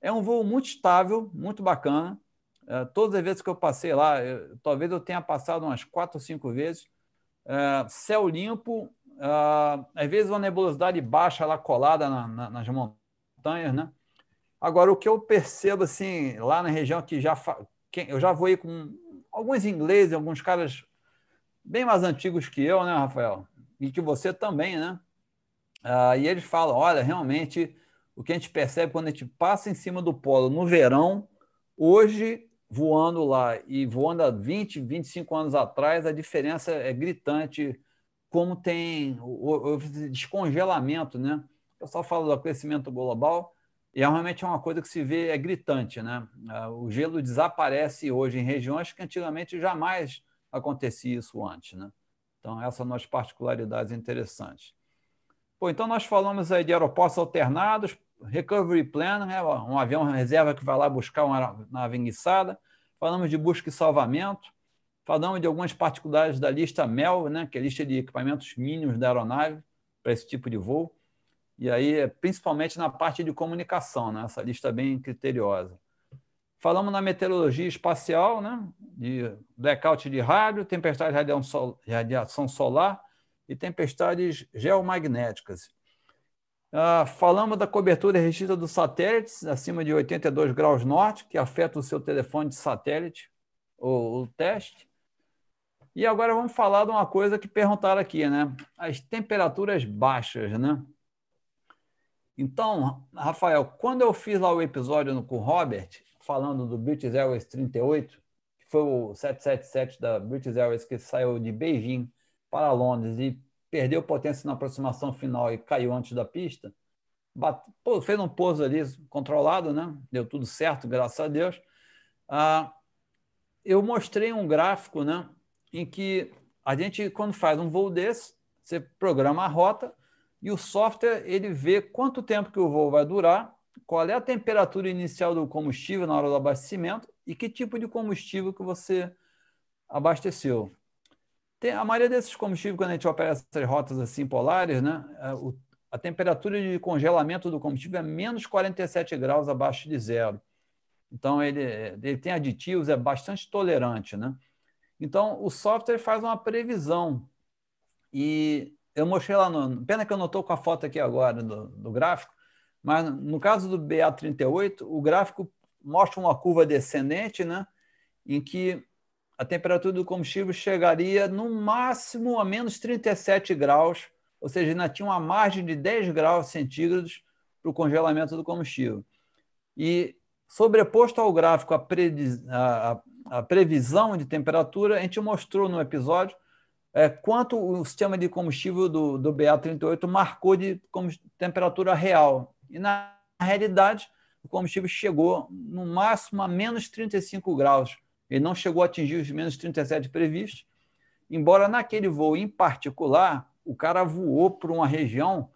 É um voo muito estável, muito bacana. É, todas as vezes que eu passei lá, eu, talvez eu tenha passado umas quatro ou cinco vezes. É, céu limpo, é, às vezes uma nebulosidade baixa lá colada na, na, nas montanhas, né? Agora, o que eu percebo assim, lá na região que já eu já voei com alguns ingleses, alguns caras bem mais antigos que eu, né, Rafael? E que você também, né? Ah, e eles falam: olha, realmente, o que a gente percebe quando a gente passa em cima do polo no verão, hoje, voando lá e voando há 20, 25 anos atrás, a diferença é gritante. Como tem o, o descongelamento, né? O pessoal fala do aquecimento global, e realmente é uma coisa que se vê, é gritante, né? Ah, o gelo desaparece hoje em regiões que antigamente jamais acontecia isso antes. Né? Então, essas são as particularidades interessantes. Pô, então, nós falamos aí de aeroportos alternados, Recovery Plan, né? um avião reserva que vai lá buscar uma nave enguiçada. Falamos de busca e salvamento. Falamos de algumas particularidades da lista MEL, né? que é a lista de equipamentos mínimos da aeronave para esse tipo de voo. E aí, principalmente na parte de comunicação, né? essa lista é bem criteriosa. Falamos na meteorologia espacial, né? de blackout de rádio, tempestade de radiação solar e tempestades geomagnéticas. Ah, falamos da cobertura restrita dos satélites acima de 82 graus norte, que afeta o seu telefone de satélite, o, o teste. E agora vamos falar de uma coisa que perguntaram aqui, né? As temperaturas baixas, né? Então, Rafael, quando eu fiz lá o episódio com o Robert, falando do British Airways 38, que foi o 777 da British Airways que saiu de Beijing para Londres e perdeu potência na aproximação final e caiu antes da pista. Bate, pô, fez um pouso ali controlado, né? Deu tudo certo, graças a Deus. Ah, eu mostrei um gráfico, né? Em que a gente, quando faz um voo desse, você programa a rota e o software ele vê quanto tempo que o voo vai durar qual é a temperatura inicial do combustível na hora do abastecimento e que tipo de combustível que você abasteceu. Tem, a maioria desses combustíveis, quando a gente opera essas rotas assim polares, né, a, é, a temperatura de congelamento do combustível é menos 47 graus abaixo de zero. Então, ele, ele tem aditivos, é bastante tolerante. Né? Então, o software faz uma previsão. E eu mostrei lá no. Pena que eu não estou com a foto aqui agora do, do gráfico, Mas no caso do BA38, o gráfico mostra uma curva descendente, né? Em que a temperatura do combustível chegaria no máximo a menos 37 graus, ou seja, ainda tinha uma margem de 10 graus centígrados para o congelamento do combustível. E sobreposto ao gráfico a, a, a, previsão de temperatura, a gente mostrou no episódio é, quanto o sistema de combustível do, do BA38 marcou de temperatura real. E, na realidade, o combustível chegou no máximo a menos 35 graus ele não chegou a atingir os menos 37 previstos, embora naquele voo em particular, o cara voou por uma região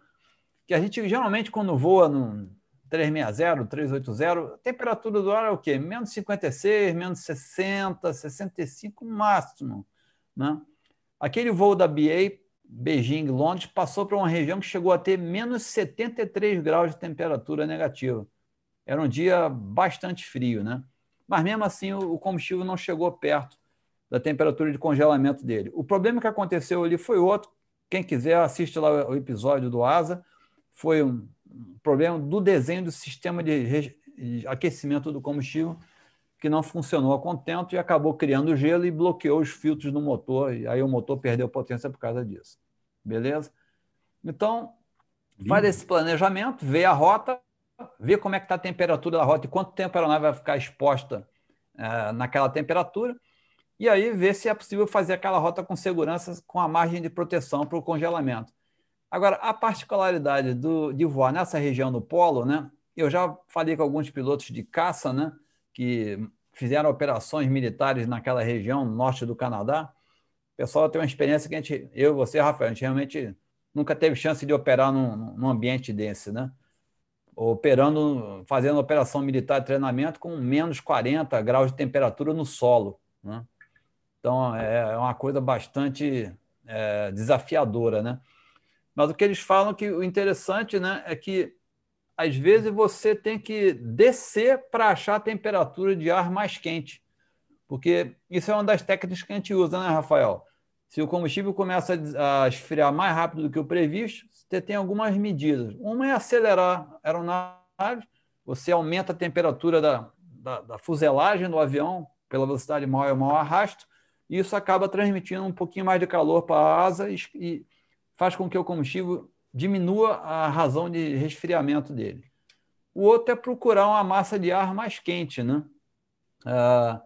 que a gente geralmente, quando voa no 360, 380, a temperatura do ar é o quê? Menos 56, menos 60, 65 máximo. Né? Aquele voo da BA, Beijing, Londres, passou para uma região que chegou a ter menos 73 graus de temperatura negativa. Era um dia bastante frio, né? mas mesmo assim o combustível não chegou perto da temperatura de congelamento dele. O problema que aconteceu ali foi outro. Quem quiser, assiste lá o episódio do ASA. Foi um problema do desenho do sistema de aquecimento do combustível que não funcionou a contento e acabou criando gelo e bloqueou os filtros no motor. E aí o motor perdeu potência por causa disso. Beleza? Então, faz esse planejamento, vê a rota, ver como é que está a temperatura da rota e quanto tempo a aeronave vai ficar exposta é, naquela temperatura, e aí ver se é possível fazer aquela rota com segurança, com a margem de proteção para o congelamento. Agora, a particularidade do, de voar nessa região do polo, né? Eu já falei com alguns pilotos de caça, né? Que fizeram operações militares naquela região norte do Canadá. O pessoal tem uma experiência que a gente, eu você, Rafael, a gente realmente nunca teve chance de operar num, num ambiente desse, né? operando, fazendo operação militar de treinamento com menos 40 graus de temperatura no solo. Né? Então, é, é uma coisa bastante é, desafiadora. Né? Mas o que eles falam que o interessante né, é que, às vezes, você tem que descer para achar a temperatura de ar mais quente. Porque isso é uma das técnicas que a gente usa, né, Rafael? Se o combustível começa a esfriar mais rápido do que o previsto, você tem algumas medidas. Uma é acelerar a aeronave, você aumenta a temperatura da, da, da fuselagem do avião pela velocidade maior e maior arrasto, e isso acaba transmitindo um pouquinho mais de calor para a asa e, e faz com que o combustível diminua a razão de resfriamento dele. O outro é procurar uma massa de ar mais quente, né? Ah,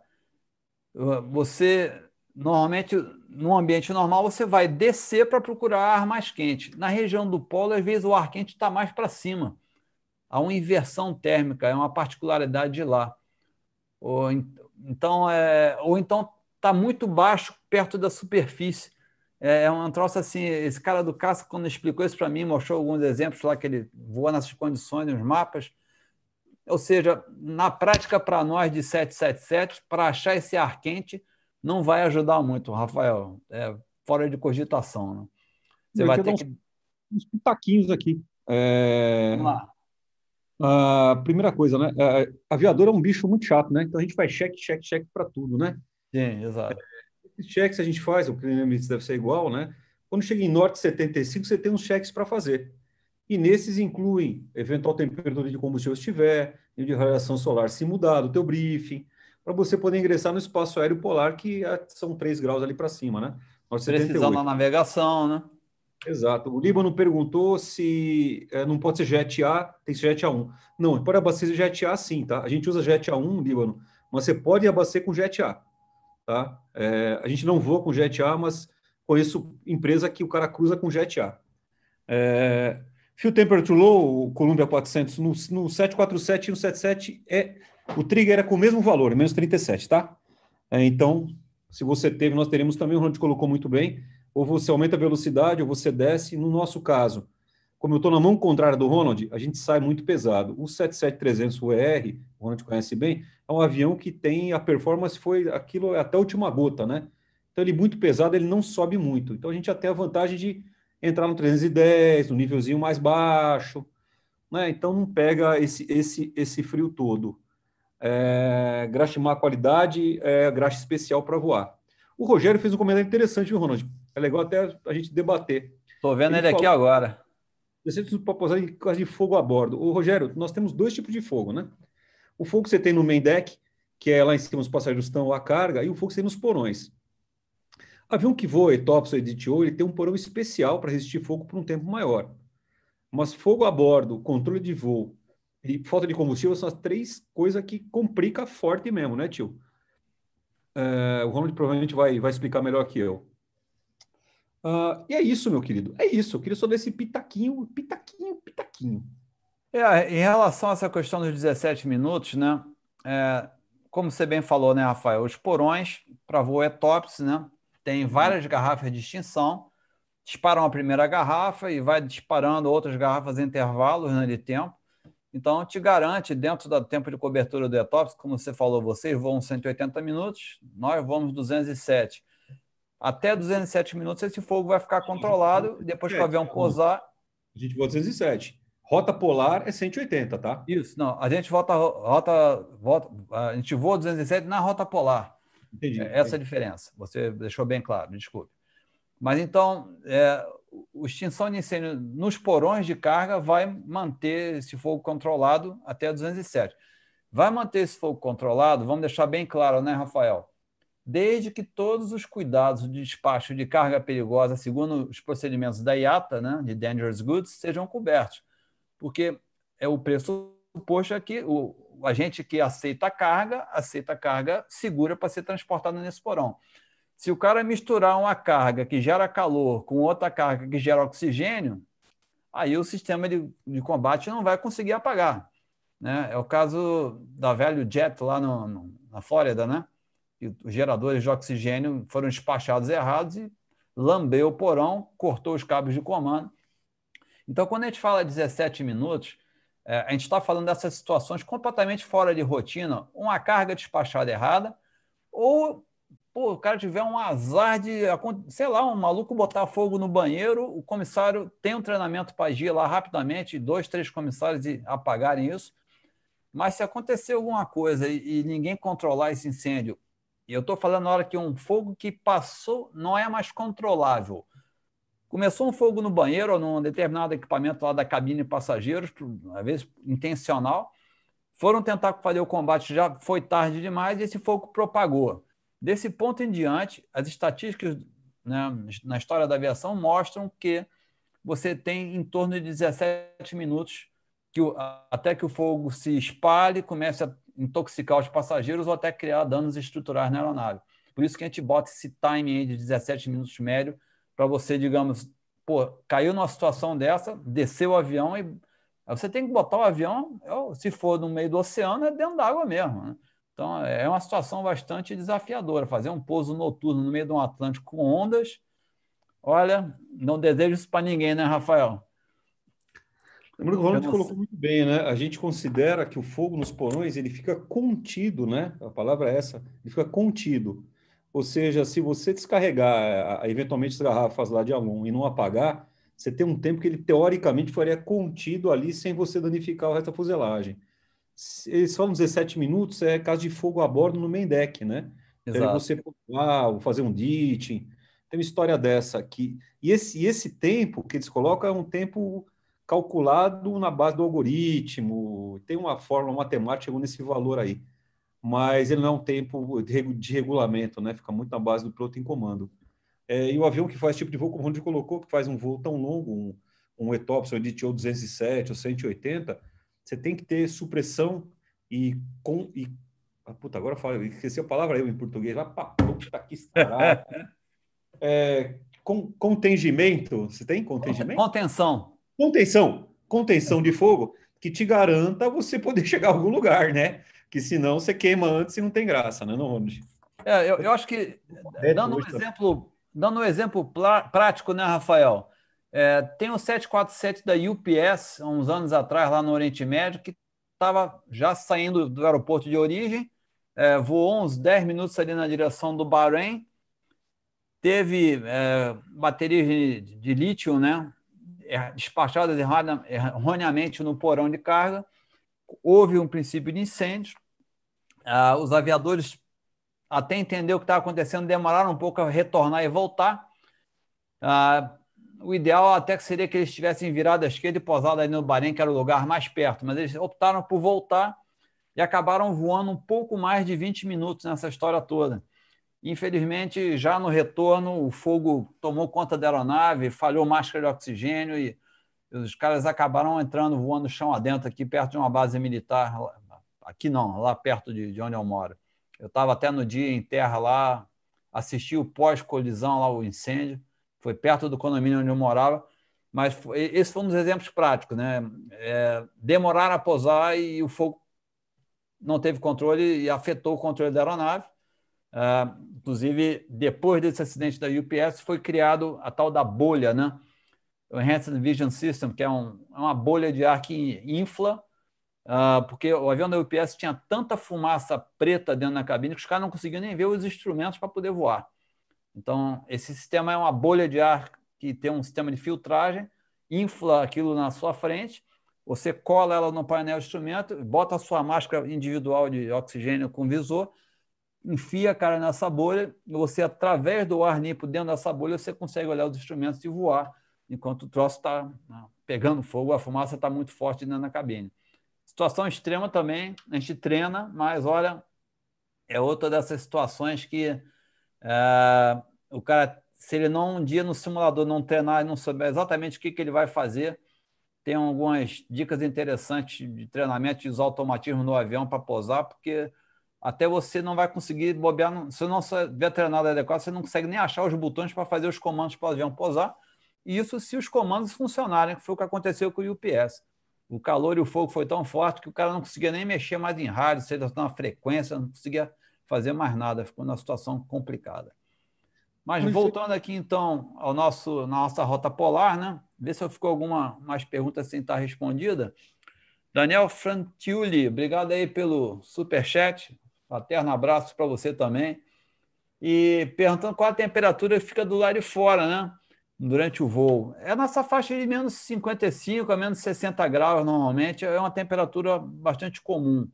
você normalmente, num ambiente normal, você vai descer para procurar ar mais quente. Na região do polo, às vezes o ar quente está mais para cima. Há uma inversão térmica, é uma particularidade de lá. Ou, então, é, ou então está muito baixo, perto da superfície. É, é um troço assim. Esse cara do caça, quando explicou isso para mim, mostrou alguns exemplos lá que ele voa nessas condições, nos mapas. Ou seja, na prática, para nós de 777, para achar esse ar quente, não vai ajudar muito, Rafael. É fora de cogitação. Né? Você vai ter uns, que. Uns pitaquinhos aqui. É... Vamos lá. A primeira coisa, né? É, aviador é um bicho muito chato, né? Então a gente faz cheque, cheque, cheque para tudo, né? Sim, exato. É, cheques a gente faz, o cliente deve ser igual, né? Quando chega em Norte 75, você tem uns cheques para fazer. E nesses incluem eventual temperatura de combustível se tiver, nível de radiação solar se mudar, do teu briefing, para você poder ingressar no espaço aéreo polar, que é, são 3 graus ali para cima, né? Precisão da navegação, né? Exato. O Líbano perguntou se é, não pode ser Jet A, tem que ser Jet A1. Não, pode abastecer Jet A sim, tá? A gente usa Jet A1, Líbano, mas você pode abastecer com Jet A, tá? É, a gente não voa com Jet A, mas conheço empresa que o cara cruza com Jet A. É, Fuel Temperature Low, o Columbia 400, no, no 747 e no 77 é o trigger é com o mesmo valor, menos 37, tá? É, então, se você teve, nós teremos também, o Ronald colocou muito bem, ou você aumenta a velocidade, ou você desce. No nosso caso, como eu estou na mão contrária do Ronald, a gente sai muito pesado. O 77300 UR, o Ronald conhece bem, é um avião que tem a performance foi aquilo até a última gota, né? Então ele muito pesado, ele não sobe muito. Então a gente já tem a vantagem de entrar no 310, no nívelzinho mais baixo, né? Então não pega esse esse esse frio todo é, graxa de má qualidade, é, graxa especial para voar. O Rogério fez um comentário interessante, viu, Ronald? É legal até a gente debater. Estou vendo ele, ele falou, aqui agora. 17 minutos para pousar em caso de fogo a bordo. O Rogério, nós temos dois tipos de fogo, né? O fogo que você tem no main deck, que é lá em cima os passageiros estão a carga, e o fogo que você tem nos porões. Avião que voa ETOPS ou EDTO, ele tem um porão especial para resistir fogo por um tempo maior. Mas fogo a bordo, controle de voo e falta de combustível são as três coisas que complica forte mesmo, né, tio? É, o Ronald provavelmente vai, vai explicar melhor que eu. Uh, e é isso, meu querido. É isso. Eu queria só desse pitaquinho, pitaquinho, pitaquinho. É, em relação a essa questão dos 17 minutos, né? É, como você bem falou, né, Rafael? Os porões para voo é tops, né? Tem várias garrafas de extinção, disparam a primeira garrafa e vai disparando outras garrafas em intervalos né, de tempo. Então, te garante, dentro do tempo de cobertura do ETOPS, como você falou, vocês vão 180 minutos, nós vamos 207. Até 207 minutos, esse fogo vai ficar controlado, depois que o avião pousar. A gente voa 207. Rota polar é 180, tá? Isso, não. A gente volta, rota, volta, a gente voa 207 na rota polar. Entendi. É essa é a diferença. Você deixou bem claro, desculpe. Mas então, é, o extinção de incêndio nos porões de carga vai manter esse fogo controlado até 207. Vai manter esse fogo controlado, vamos deixar bem claro, né, Rafael? Desde que todos os cuidados de despacho de carga perigosa, segundo os procedimentos da IATA, né, de Dangerous Goods, sejam cobertos. Porque é o pressuposto é que o, a gente que aceita a carga, aceita a carga segura para ser transportada nesse porão. Se o cara misturar uma carga que gera calor com outra carga que gera oxigênio, aí o sistema de, de combate não vai conseguir apagar. Né? É o caso da velho Jet lá no, no, na Flórida, né? E os geradores de oxigênio foram despachados errados e lambeu o porão, cortou os cabos de comando. Então, quando a gente fala 17 minutos, é, a gente está falando dessas situações completamente fora de rotina, uma carga despachada errada, ou pô, o cara tiver um azar de, sei lá, um maluco botar fogo no banheiro, o comissário tem um treinamento para agir lá rapidamente, dois, três comissários apagarem isso. Mas se acontecer alguma coisa e, e ninguém controlar esse incêndio, e eu estou falando na hora que um fogo que passou não é mais controlável, Começou um fogo no banheiro ou num determinado equipamento lá da cabine de passageiros, às vezes intencional. Foram tentar fazer o combate, já foi tarde demais e esse fogo propagou. Desse ponto em diante, as estatísticas né, na história da aviação mostram que você tem em torno de 17 minutos que o, até que o fogo se espalhe, comece a intoxicar os passageiros ou até criar danos estruturais na aeronave. Por isso que a gente bota esse time de 17 minutos médio para você, digamos, pô, caiu numa situação dessa, desceu o avião e você tem que botar o avião, se for no meio do oceano, é dentro d'água mesmo. Né? Então, é uma situação bastante desafiadora. Fazer um pouso noturno no meio de um Atlântico com ondas, olha, não desejo isso para ninguém, né, Rafael? Lembrando que o Ronald colocou muito bem, né? A gente considera que o fogo nos porões ele fica contido, né? A palavra é essa, ele fica contido. Ou seja, se você descarregar eventualmente as garrafas lá de aluno e não apagar, você tem um tempo que ele teoricamente faria contido ali sem você danificar o resto da fuselagem. Eles falam 17 minutos, é caso de fogo a bordo no main deck, né? Exato. Então, você ah, fazer um ditching, tem uma história dessa aqui. E esse, esse tempo que eles colocam é um tempo calculado na base do algoritmo, tem uma fórmula matemática nesse valor aí mas ele não é um tempo de regulamento, né? Fica muito na base do piloto em comando. É, e o avião que faz esse tipo de voo, como o colocou, que faz um voo tão longo, um, um ETOPS, um EDTO 207 ou 180, você tem que ter supressão e... Com, e ah, puta, agora eu esqueci a palavra eu em português. Ah, pá, puta que estará. *laughs* é, com, contingimento, você tem contingimento? Contenção. Contenção. Contenção de fogo que te garanta você poder *laughs* chegar a algum lugar, né? Que senão você queima antes e não tem graça, né, não, Ronald? É, eu, eu acho que, dando um exemplo, dando um exemplo prático, né, Rafael? É, tem o 747 da UPS, uns anos atrás, lá no Oriente Médio, que estava já saindo do aeroporto de origem, é, voou uns 10 minutos ali na direção do Bahrein, teve é, baterias de, de, lítio, né, é, despachadas erroneamente no porão de carga, houve um princípio de incêndio. Ah, os aviadores, até entender o que estava acontecendo, demoraram um pouco a retornar e voltar. Ah, o ideal até que seria que eles tivessem virado à esquerda e pousado ali no Bahrein, que era o lugar mais perto, mas eles optaram por voltar e acabaram voando um pouco mais de 20 minutos nessa história toda. Infelizmente, já no retorno, o fogo tomou conta da aeronave, falhou máscara de oxigênio e os caras acabaram entrando, voando chão adentro, aqui perto de uma base militar. Aqui não, lá perto de, de onde eu moro. Eu estava até no dia em terra lá, assisti o pós-colisão lá, o incêndio. Foi perto do condomínio onde eu morava. Mas foi, esse foi um dos exemplos práticos, né? É, demoraram a pousar e o fogo não teve controle e afetou o controle da aeronave. Uh, inclusive, depois desse acidente da UPS, foi criado a tal da bolha, né? O Enhanced Vision System, que é, um, é uma bolha de ar que infla, uh, porque o avião da UPS tinha tanta fumaça preta dentro da cabine que os caras não conseguiam nem ver os instrumentos para poder voar. Então, esse sistema é uma bolha de ar que tem um sistema de filtragem, infla aquilo na sua frente, você cola ela no painel de instrumento, bota a sua máscara individual de oxigênio com visor enfia a cara nessa bolha e você, através do ar limpo dentro dessa bolha, você consegue olhar os instrumentos e voar, enquanto o troço está né, pegando fogo, a fumaça está muito forte dentro da cabine. Situação extrema também, a gente treina, mas olha, é outra dessas situações que é, o cara, se ele não um dia no simulador não treinar e não souber exatamente o que, que ele vai fazer, tem algumas dicas interessantes de treinamento de automatismo no avião para pousar, porque até você não vai conseguir bobear. Se não tiver treinado adequado, você não consegue nem achar os botões para fazer os comandos para o avião pousar. Isso se os comandos funcionarem, que foi o que aconteceu com o UPS. O calor e o fogo foi tão forte que o cara não conseguia nem mexer mais em rádio, seja na frequência, não conseguia fazer mais nada, ficou numa situação complicada. Mas voltando aqui então ao nosso nossa rota polar, né? Ver se ficou alguma mais pergunta sem estar respondida. Daniel Frantiuli, obrigado aí pelo super chat. Paterno abraço para você também. E perguntando qual a temperatura fica do lado de fora, né? Durante o voo. É nessa faixa de menos 55 a menos 60 graus, normalmente. É uma temperatura bastante comum.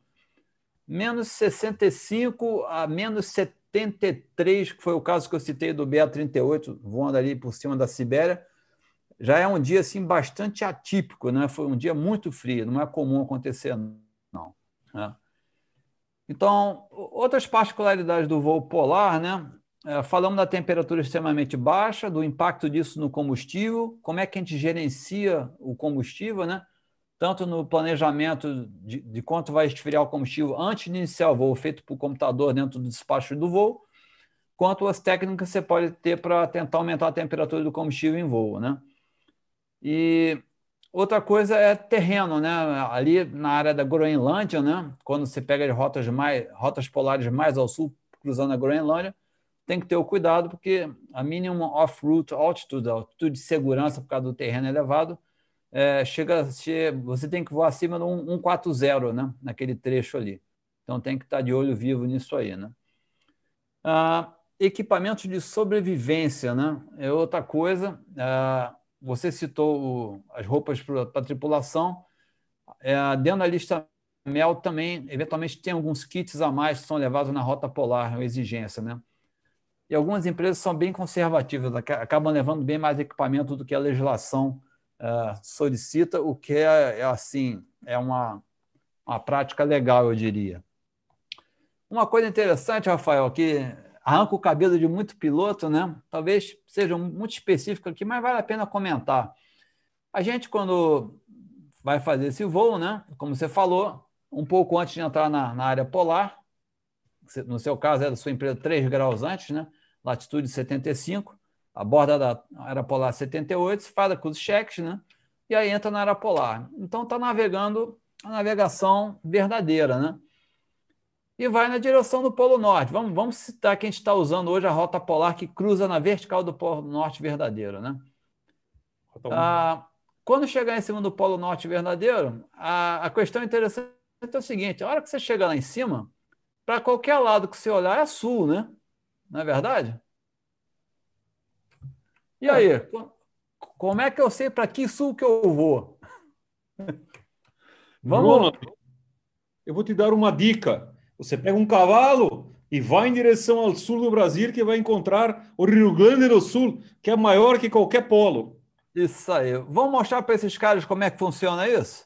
Menos 65 a menos 73, que foi o caso que eu citei do BA-38, voando ali por cima da Sibéria. Já é um dia assim bastante atípico, né? Foi um dia muito frio, não é comum acontecer, não. Né? Então, outras particularidades do voo polar, né? É, falamos da temperatura extremamente baixa, do impacto disso no combustível, como é que a gente gerencia o combustível, né? Tanto no planejamento de, de quanto vai esfriar o combustível antes de iniciar o voo, feito por computador dentro do despacho do voo, quanto as técnicas que você pode ter para tentar aumentar a temperatura do combustível em voo, né? E Outra coisa é terreno, né? Ali na área da Groenlândia, né? Quando você pega as rotas mais rotas polares mais ao sul, cruzando a Groenlândia, tem que ter o cuidado porque a minimum off-route altitude, a altitude de segurança por causa do terreno elevado, é, chega, você tem que voar acima do 140, né? Naquele trecho ali. Então tem que estar de olho vivo nisso aí, né? Ah, de sobrevivência, né? É outra coisa. Ah, você citou as roupas para a tripulação. É, dentro da lista MEL também, eventualmente, tem alguns kits a mais que são levados na rota polar, uma exigência, né? E algumas empresas são bem conservativas, acabam levando bem mais equipamento do que a legislação uh, solicita, o que é, é, assim, é uma, uma prática legal, eu diria. Uma coisa interessante, Rafael, que arranca o cabelo de muito piloto, né? Talvez seja muito específico aqui, mas vale a pena comentar. A gente, quando vai fazer esse voo, né? Como você falou, um pouco antes de entrar na, na área polar, no seu caso é da sua empresa 3 graus antes, né? Latitude 75, a borda da área polar 78, faz a cruz cheques, né? E aí entra na área polar. Então está navegando a navegação verdadeira, né? e vai na direção do Polo Norte. Vamos, vamos citar que a gente está usando hoje a rota polar que cruza na vertical do Polo Norte verdadeiro. Né? Ah, quando chegar em cima do Polo Norte verdadeiro, a, a questão interessante é o seguinte: a hora que você chega lá em cima, para qualquer lado que você olhar é sul, né? Não é verdade? E aí? É. Como é que eu sei para que sul que eu vou? *laughs* Vamos. Bruno, eu vou te dar uma dica. Você pega um cavalo e vai em direção ao sul do Brasil, que vai encontrar o Rio Grande do Sul, que é maior que qualquer polo. Isso aí. Vamos mostrar para esses caras como é que funciona isso?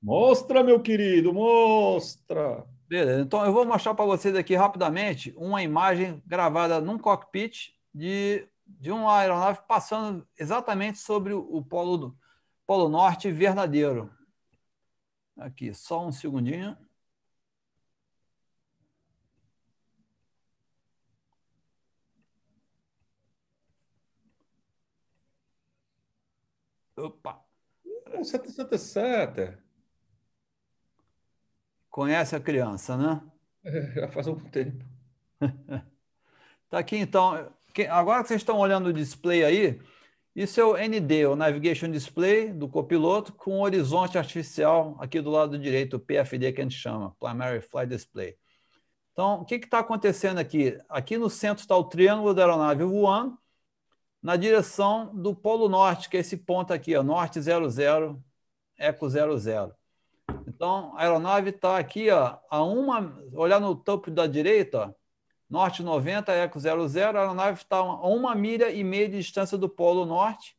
Mostra, meu querido, mostra. Beleza, então eu vou mostrar para vocês aqui rapidamente uma imagem gravada num cockpit de, de uma aeronave passando exatamente sobre o, polo, do, polo norte verdadeiro. Aqui, só um segundinho. Opa! 777. Conhece a criança, né? É, *laughs* já faz algum tempo. *laughs* Tá aqui então. Agora que vocês estão olhando o display aí, isso é o ND, o Navigation Display do copiloto, com horizonte artificial aqui do lado direito, o PFD que a gente chama, Primary Flight Display. Então, o que está acontecendo aqui? Aqui no centro está o triângulo da aeronave voando, na direção do Polo Norte, que é esse ponto aqui, ó, Norte 00, Eco 00. Então, a aeronave está aqui, ó, a uma, olhar no topo da direita, ó, Norte 90, Eco 00, a aeronave está a uma milha e meia de distância do Polo Norte,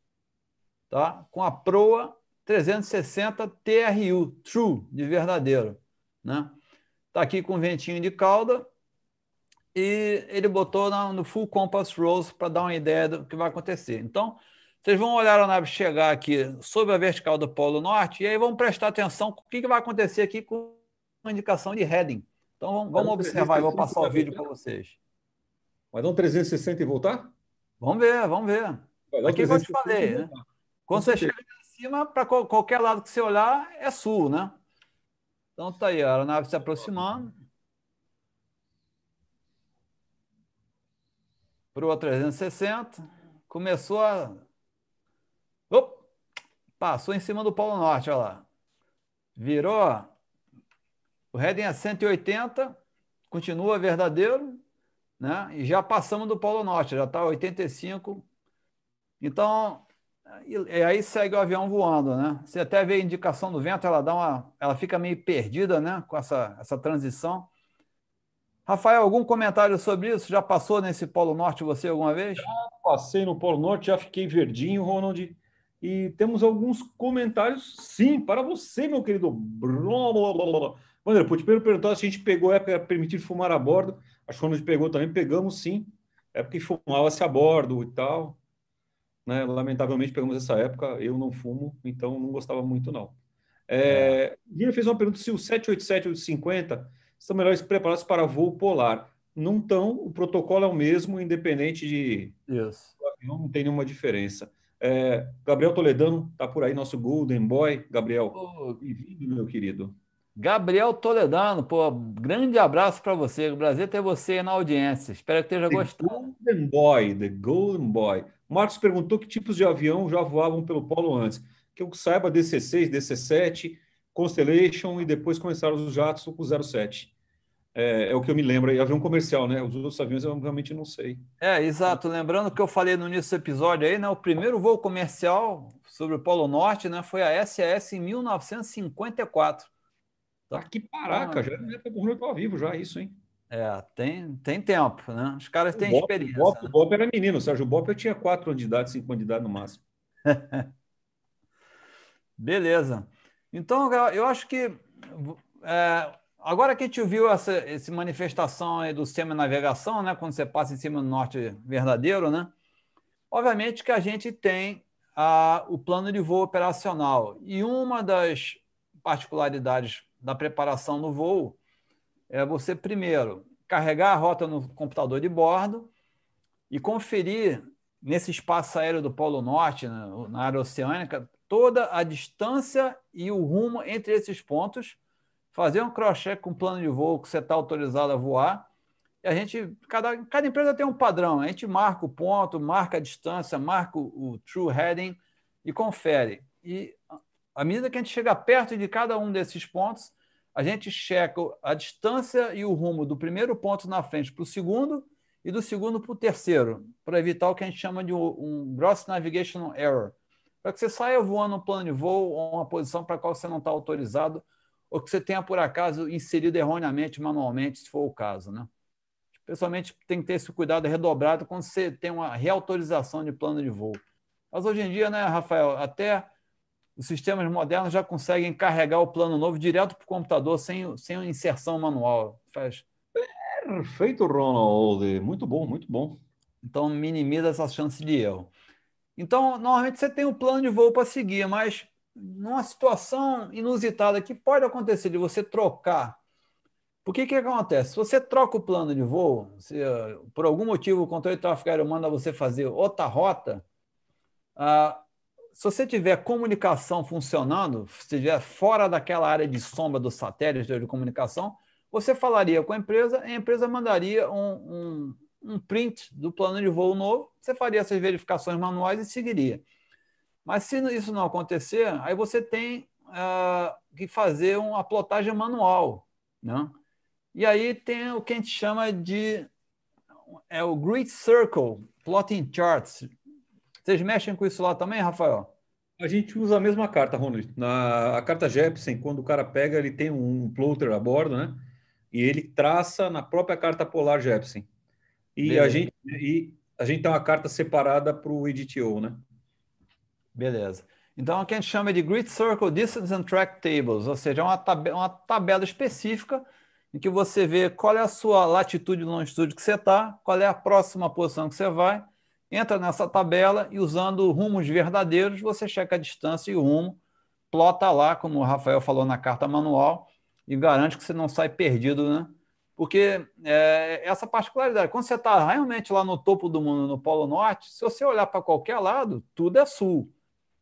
tá? com a proa 360 TRU, True, de verdadeiro. Né? Está aqui com ventinho de cauda, e ele botou no full compass rose para dar uma ideia do que vai acontecer. Então, vocês vão olhar a nave chegar aqui sobre a vertical do Polo Norte e aí vão prestar atenção o que, que vai acontecer aqui com a indicação de heading. Então, vamos, vamos observar e vou passar o vídeo para vocês. Vai dar um 360 e voltar? Vamos ver, vamos ver. Aqui que eu te falei, né? Quando você chega em cima, para qualquer lado que você olhar, é sul, né? Então, tá aí, a aeronave se aproximando. para o 360, começou a. Op! Passou em cima do Polo Norte, olha lá. Virou. O heading é 180, continua verdadeiro, né? E já passamos do Polo Norte, já está 85. Então, e, aí segue o avião voando, né? Você até vê a indicação do vento, ela dá uma, ela fica meio perdida, né? Com essa, essa transição. Rafael, algum comentário sobre isso? Já passou nesse Polo Norte você alguma vez? Já passei no Polo Norte, já fiquei verdinho, Ronald. E temos alguns comentários, sim, para você, meu querido. Wander, pode perguntar se a gente pegou época permitir fumar a bordo. Acho que a gente pegou também, pegamos sim. Época que fumava-se a bordo e tal. Né? Lamentavelmente pegamos essa época, eu não fumo, então não gostava muito, não. É, é. fez uma pergunta se o 787 ou o 50 estão melhores preparados para voo polar. Não estão, o protocolo é o mesmo, independente de. Isso. Não tem nenhuma diferença. É, Gabriel Toledano está por aí, nosso Golden Boy. Gabriel, bem-vindo, meu querido. Gabriel Toledano, pô, grande abraço para você. Prazer ter você na audiência. Espero que esteja gostando. Golden Boy, The Golden Boy. Marcos perguntou que tipos de avião já voavam pelo polo antes. Que eu saiba, DC-6, DC-7, Constellation e depois começaram os jatos com o 07. É, é, o que eu me lembro. E avião comercial, né? Os outros aviões eu realmente não sei. É, exato. Lembrando que eu falei no início do episódio aí, né? O primeiro voo comercial sobre o Polo Norte, né? Foi a SAS em 1954. Tá que paraca, já é para o estar vivo já isso, hein? É, tem, tem tempo, né? Os caras têm Bop, experiência. O Bop, né? o Bop era menino, o Sérgio Bop eu tinha quatro anos de idade, cinco anos de idade no máximo. *laughs* Beleza. Então, eu acho que é, agora que a gente viu essa, essa manifestação aí do sistema de navegação, né, quando você passa em cima do norte verdadeiro, né, obviamente que a gente tem a, o plano de voo operacional. E uma das particularidades da preparação do voo é você, primeiro, carregar a rota no computador de bordo e conferir nesse espaço aéreo do Polo Norte, na área oceânica, toda a distância e o rumo entre esses pontos, fazer um cross-check com plano de voo que você está autorizado a voar. E a gente, cada, cada empresa tem um padrão, a gente marca o ponto, marca a distância, marca o, o true heading e confere. E à medida que a gente chega perto de cada um desses pontos, a gente checa a distância e o rumo do primeiro ponto na frente para o segundo e do segundo para o terceiro, para evitar o que a gente chama de um gross navigation error, para que você saia voando um plano de voo ou uma posição para a qual você não está autorizado, ou que você tenha, por acaso, inserido erroneamente, manualmente, se for o caso. Né? Pessoalmente, tem que ter esse cuidado redobrado quando você tem uma reautorização de plano de voo. Mas hoje em dia, né, Rafael, até os sistemas modernos já conseguem carregar o plano novo direto para o computador sem, sem inserção manual. Faz. Perfeito, Ronald. Muito bom, muito bom. Então, minimiza essa chance de erro. Então, normalmente você tem um plano de voo para seguir, mas numa situação inusitada que pode acontecer de você trocar. Por que que acontece? Se você troca o plano de voo, se por algum motivo o controle de tráfego aéreo manda você fazer outra rota, ah, se você tiver comunicação funcionando, se estiver fora daquela área de sombra do satélite de comunicação, você falaria com a empresa, a empresa mandaria um, um, um print do plano de voo novo, você faria essas verificações manuais e seguiria. Mas se isso não acontecer, aí você tem uh, que fazer uma plotagem manual. Né? E aí tem o que a gente chama de é o Grid Circle Plotting Charts. Vocês mexem com isso lá também, Rafael? A gente usa a mesma carta, Ronald. Na a carta Jepsen, quando o cara pega, ele tem um plotter a bordo, né? E ele traça na própria carta polar Jepsen. E a gente e a gente tem uma carta separada para o EDTO, né? Beleza. Então, o que a gente chama de Grid Circle Distance and Track Tables, ou seja, uma, tab uma tabela específica em que você vê qual é a sua latitude e longitude que você está, qual é a próxima posição que você vai, entra nessa tabela e usando rumos verdadeiros, você checa a distância e o rumo, plota lá, como o Rafael falou na carta manual, e garante que você não sai perdido, né? Porque é, essa particularidade, quando você está realmente lá no topo do mundo, no Polo Norte, se você olhar para qualquer lado, tudo é sul.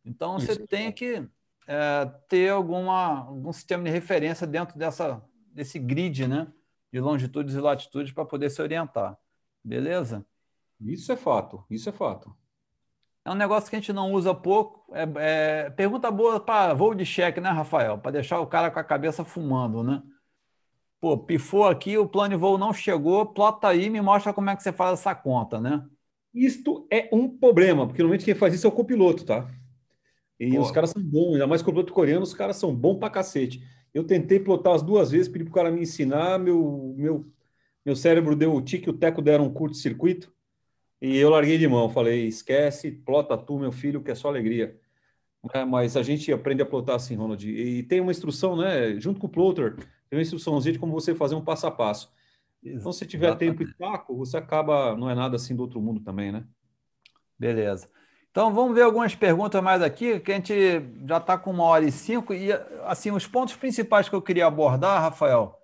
Então você Isso. tem que é, ter alguma, algum sistema de referência dentro dessa, desse grid né, de longitudes e latitudes para poder se orientar. Beleza? Isso é fato, isso é fato. É um negócio que a gente não usa pouco. É, é pergunta boa para voo de cheque, né, Rafael? Para deixar o cara com a cabeça fumando, né? Pô, pifou aqui, o plano de voo não chegou, plota aí me mostra como é que você faz essa conta, né? Isto é um problema, porque normalmente quem faz isso é o copiloto, tá? E os caras são bons, ainda mais copiloto coreano, os caras são bons pra cacete. Eu tentei plotar as duas vezes, pedi pro cara me ensinar, meu, meu, meu cérebro deu o tique, o teco deram um curto-circuito. E eu larguei de mão, falei, esquece, plota tu, meu filho, que é só alegria. É, mas a gente aprende a plotar assim, Ronald. E tem uma instrução, né? Junto com o plotter, tem uma instruçãozinha de como você fazer um passo a passo. Então, se tiver Exatamente. tempo e taco, você acaba, não é nada assim do outro mundo também, né? Beleza. Então, vamos ver algumas perguntas mais aqui, que a gente já está com uma hora e cinco. E, assim, os pontos principais que eu queria abordar, Rafael,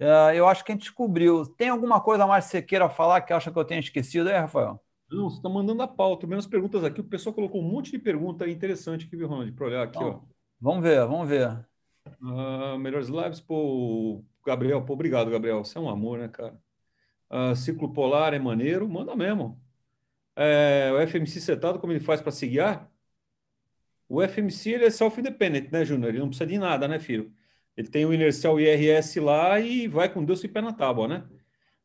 Uh, eu acho que a gente descobriu. Tem alguma coisa mais que você queira falar que acha que eu tenha esquecido aí, Rafael? Não, você está mandando a pauta. Menos perguntas aqui. O pessoal colocou um monte de pergunta interessante aqui, viu, Ronald? Para olhar aqui, ó. Vamos ver, vamos ver. Uh, melhores lives, pô, Gabriel, pô, obrigado, Gabriel. Você é um amor, né, cara? Uh, ciclo polar é maneiro, manda mesmo. É, o FMC setado, como ele faz para se guiar? O FMC ele é self-independent, né, Júnior? Ele não precisa de nada, né, filho? Ele tem o inercial IRS lá e vai com Deus e pé na tábua, né?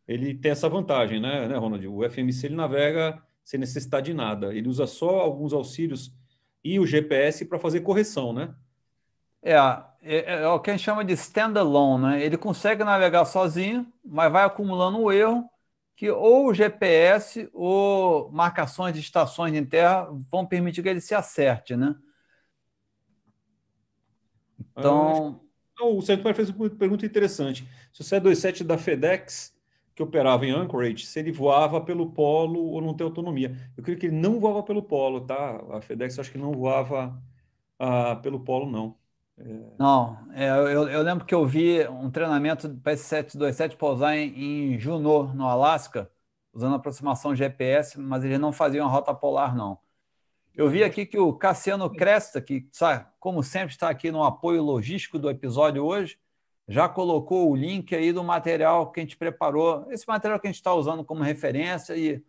Ele tem essa vantagem, né, né, Ronald? O FMC ele navega sem necessidade de nada. Ele usa só alguns auxílios e o GPS para fazer correção, né? É, é, é, o que a gente chama de standalone, né? Ele consegue navegar sozinho, mas vai acumulando um erro que ou o GPS ou marcações de estações em terra vão permitir que ele se acerte, né? Então, então, o Sérgio fez uma pergunta interessante. Se o C27 da FedEx, que operava em Anchorage, se ele voava pelo polo ou não tem autonomia. Eu creio que ele não voava pelo polo, tá? A FedEx acho que não voava ah, pelo polo, não. Não, é, eu, eu, lembro que eu vi um treinamento para esse 727 pousar em, em Juneau, no Alasca, usando aproximação GPS, mas eles não faziam a rota polar, não. Eu vi aqui que o Cassiano Cresta, que, sabe, como sempre, está aqui no apoio logístico do episódio hoje, já colocou o link aí do material que a gente preparou. Esse material que a gente está usando como referência e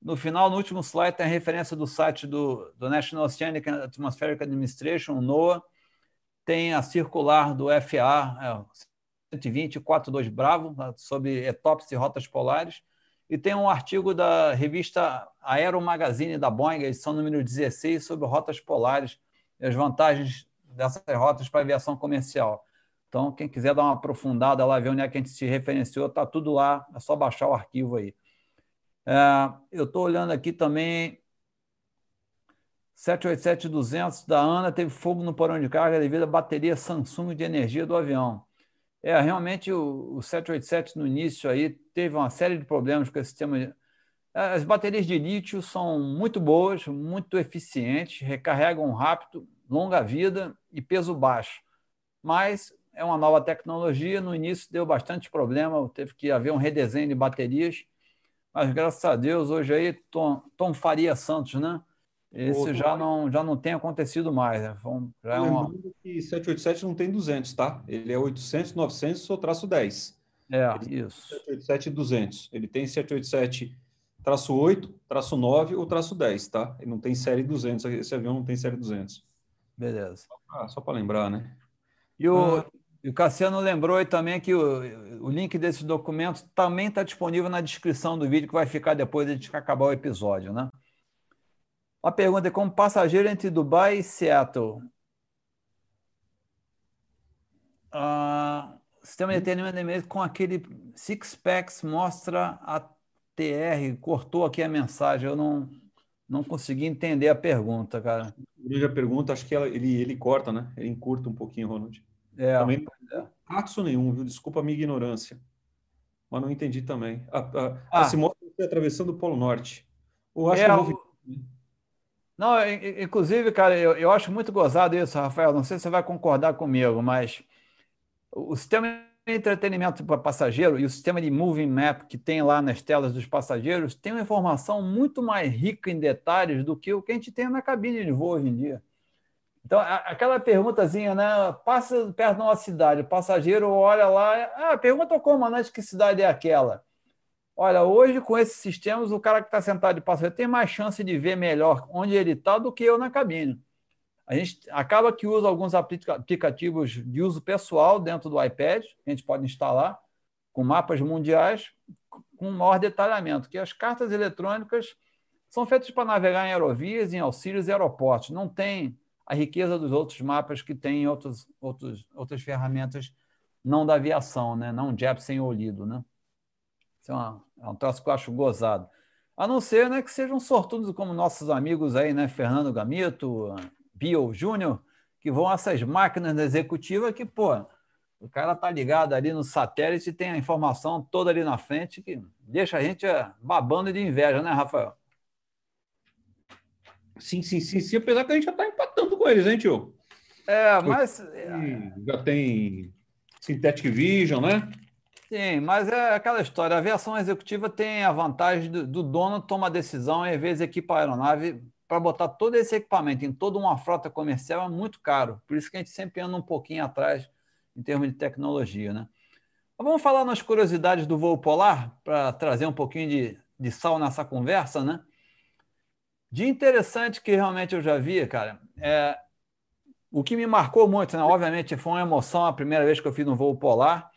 no final, no último slide, tem a referência do site do, do National Oceanic and Atmospheric Administration, NOAA, tem a circular do FA, é, 120.42 Bravo, sobre ETOPS e rotas polares, e tem um artigo da revista Aero Magazine da Boeing, edição número 16, sobre rotas polares e as vantagens dessas rotas para aviação comercial. Então, quem quiser dar uma aprofundada lá, ver onde é que a gente se referenciou, está tudo lá, é só baixar o arquivo aí. É, eu estou olhando aqui também. 787-200 da ANA teve fogo no porão de carga devido à bateria Samsung de energia do avião. É, realmente o, o 787 no início aí teve uma série de problemas com esse sistema. De... As baterias de lítio são muito boas, muito eficientes, recarregam rápido, longa vida e peso baixo. Mas é uma nova tecnologia, no início deu bastante problema, teve que haver um redesenho de baterias, mas graças a Deus hoje aí Tom, Tom Faria Santos, né? Esse já não, já não tem acontecido mais. Né? Já é uma... que 787 não tem 200, tá? Ele é 800, 900 ou traço 10. É, Ele isso. 787 200. Ele tem 787 traço 8, traço 9 ou traço 10, tá? Ele não tem série 200. Esse avião não tem série 200. Beleza. Ah, só para lembrar, né? E o, ah. e o Cassiano lembrou aí também que o, o link desses documentos também está disponível na descrição do vídeo que vai ficar depois de acabar o episódio, né? A pergunta é como passageiro entre Dubai e Seattle. Uh, sistema de atendimento com aquele Six Packs mostra a TR. Cortou aqui a mensagem. Eu não, não consegui entender a pergunta, cara. A pergunta, acho que ela, ele, ele corta, né? Ele encurta um pouquinho, Ronald. É. Também não é. nenhum, viu? Desculpa a minha ignorância. Mas não entendi também. A, a, ah. se mostra atravessando o Polo Norte. Ou acho é, que eu vou... Não, inclusive, cara, eu, eu acho muito gozado isso, Rafael. Não sei se você vai concordar comigo, mas o sistema de entretenimento para passageiro e o sistema de moving map que tem lá nas telas dos passageiros tem uma informação muito mais rica em detalhes do que o que a gente tem na cabine de voo hoje em dia. Então, aquela perguntazinha, né? Passa perto de uma cidade, o passageiro olha lá, ah, pergunta ao comandante que cidade é aquela. Olha, hoje com esses sistemas, o cara que está sentado de passageiro tem mais chance de ver melhor onde ele está do que eu na cabine. A gente acaba que usa alguns aplicativos de uso pessoal dentro do iPad, que a gente pode instalar, com mapas mundiais, com maior detalhamento, que as cartas eletrônicas são feitas para navegar em aerovias, em auxílios e aeroportos. Não tem a riqueza dos outros mapas que tem em outros, outros, outras ferramentas não da aviação, né? não JEP sem olido. Né? Isso é, uma, é um troço que eu acho gozado. A não ser né, que sejam sortudos como nossos amigos aí, né? Fernando Gamito, Bio Júnior, que vão a essas máquinas da executiva que, pô, o cara tá ligado ali no satélite e tem a informação toda ali na frente que deixa a gente é, babando de inveja, né, Rafael? Sim, sim, sim, sim. Apesar que a gente já está empatando com eles, hein, tio? É, mas. Já tem Synthetic Vision, né? Sim, mas é aquela história. A aviação executiva tem a vantagem do, do dono tomar decisão e, às vezes, equipar a aeronave para botar todo esse equipamento em toda uma frota comercial é muito caro. Por isso que a gente sempre anda um pouquinho atrás em termos de tecnologia, né? Mas vamos falar nas curiosidades do voo polar para trazer um pouquinho de, de sal nessa conversa, né? De interessante que realmente eu já vi, cara, é o que me marcou muito, né? Obviamente foi uma emoção a primeira vez que eu fiz um voo polar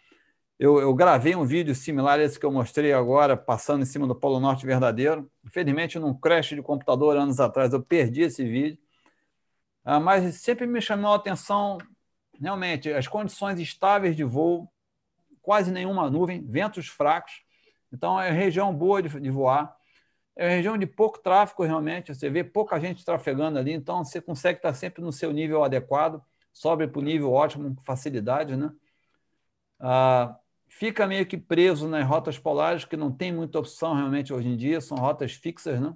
eu, eu, gravei um vídeo similar a esse que eu mostrei agora, passando em cima do Polo Norte verdadeiro. Infelizmente, num crash de computador anos atrás, eu perdi esse vídeo. Ah, mas sempre me chamou a atenção, realmente, as condições estáveis de voo, quase nenhuma nuvem, ventos fracos. Então, é região boa de, de voar. É região de pouco tráfego, realmente. Você vê pouca gente trafegando ali, então você consegue estar sempre no seu nível adequado, sobe para o nível ótimo, com facilidade, né? Ah, fica meio que preso nas rotas polares, que não tem muita opção realmente hoje em dia, são rotas fixas, né?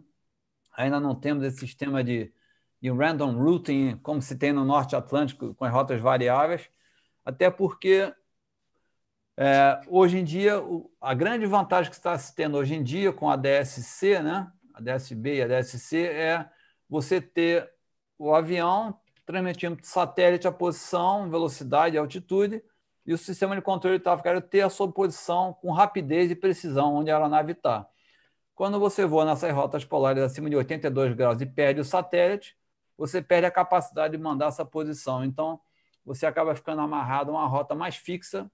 Ainda não temos esse sistema de, de random routing, como se tem no Norte Atlântico, com as rotas variáveis, até porque é, hoje em dia, a grande vantagem que está se tendo hoje em dia com a DSC, né? a DSB e a DSC, é você ter o avião transmitindo satélite a posição, velocidade altitude, e o sistema de controle de tráfego aéreo ter a sua posição com rapidez e precisão onde a aeronave está. Quando você voa nessas rotas polares acima de 82 graus e perde o satélite, você perde a capacidade de mandar essa posição. Então, você acaba ficando amarrado a uma rota mais fixa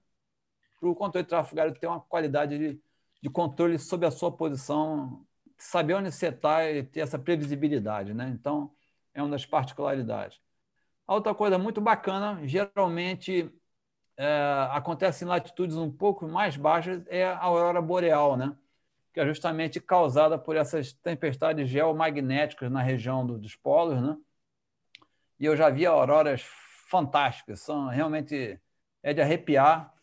para o controle de tráfego aéreo ter uma qualidade de, de controle sobre a sua posição, saber onde você está e ter essa previsibilidade. Né? Então, é uma das particularidades. A outra coisa muito bacana, geralmente é, acontece em latitudes um pouco mais baixas é a aurora boreal, né? que é justamente causada por essas tempestades geomagnéticas na região do, dos polos, né? e eu já vi auroras fantásticas, são realmente é de arrepiar.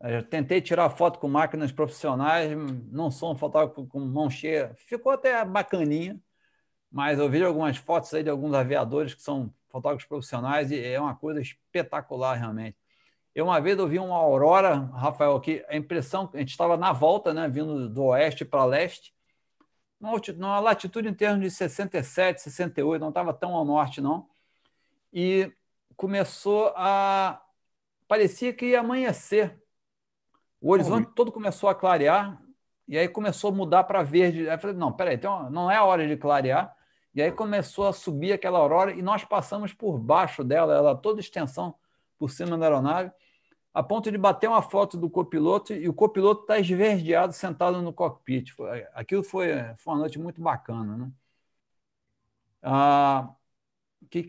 Eu tentei tirar foto com máquinas profissionais, não sou um fotógrafo com mão cheia, ficou até bacaninha, mas eu vi algumas fotos aí de alguns aviadores que são fotógrafos profissionais e é uma coisa espetacular realmente. Eu uma vez ouvi uma aurora, Rafael, que a impressão, a gente estava na volta, né, vindo do oeste para leste, numa latitude em termos de 67, 68, não estava tão ao norte, não. E começou a. parecia que ia amanhecer. O horizonte todo começou a clarear, e aí começou a mudar para verde. Aí eu falei: não, peraí, então não é a hora de clarear. E aí começou a subir aquela aurora, e nós passamos por baixo dela, ela toda extensão por cima da aeronave a ponto de bater uma foto do copiloto e o copiloto está esverdeado sentado no cockpit. Aquilo foi, foi uma noite muito bacana. Né? Ah, que,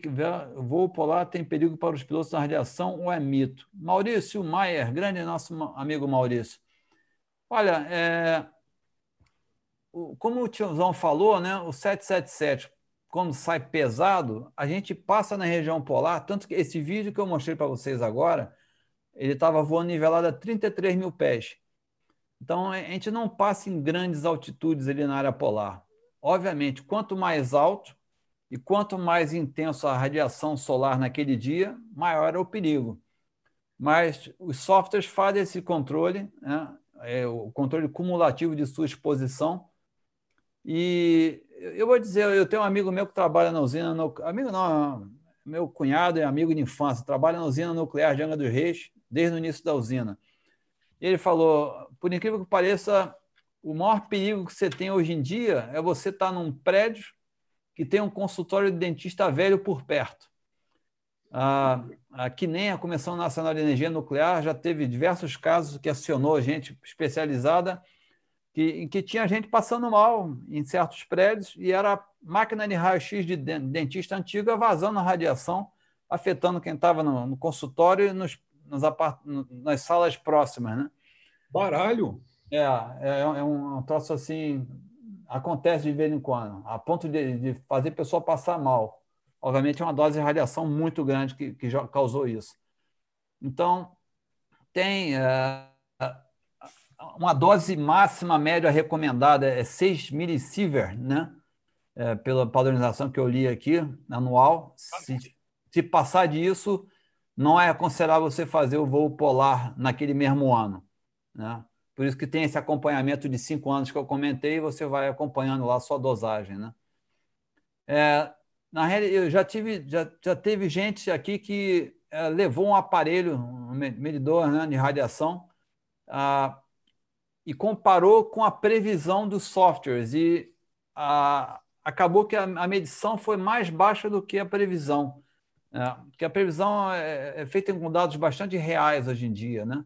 voo polar tem perigo para os pilotos da radiação ou é mito? Maurício Maier, grande nosso amigo Maurício. Olha, é, como o tiozão falou, né, o 777, quando sai pesado, a gente passa na região polar, tanto que esse vídeo que eu mostrei para vocês agora, ele estava voando nivelado a 33 mil pés. Então, a gente não passa em grandes altitudes ali na área polar. Obviamente, quanto mais alto e quanto mais intenso a radiação solar naquele dia, maior é o perigo. Mas os softwares fazem esse controle, né? é o controle cumulativo de sua exposição. E eu vou dizer, eu tenho um amigo meu que trabalha na usina, no... amigo não, meu cunhado é amigo de infância, trabalha na usina nuclear de Angra dos Reis, desde o início da usina. Ele falou: por incrível que pareça, o maior perigo que você tem hoje em dia é você estar num prédio que tem um consultório de dentista velho por perto. Ah, que nem a Comissão Nacional de Energia Nuclear já teve diversos casos que acionou gente especializada que, em que tinha gente passando mal em certos prédios e era máquina de raio-x de dentista antiga vazando a radiação, afetando quem estava no, no consultório e nos nas, apart... nas salas próximas, né? Baralho. É, é, é um, um troço assim, acontece de vez em quando, a ponto de, de fazer a pessoa passar mal. Obviamente, é uma dose de radiação muito grande que, que já causou isso. Então, tem é, uma dose máxima média recomendada é 6 milisievert, né? É, pela padronização que eu li aqui, anual. Se, se passar disso, não é aconselhável você fazer o voo polar naquele mesmo ano. Né? Por isso que tem esse acompanhamento de cinco anos que eu comentei, você vai acompanhando lá a sua dosagem. Né? É, na realidade, eu já tive, já, já teve gente aqui que é, levou um aparelho, um medidor né, de radiação, e comparou com a previsão dos softwares. E acabou que a, a medição foi mais baixa do que a previsão. É, porque a previsão é, é feita com dados bastante reais hoje em dia, né?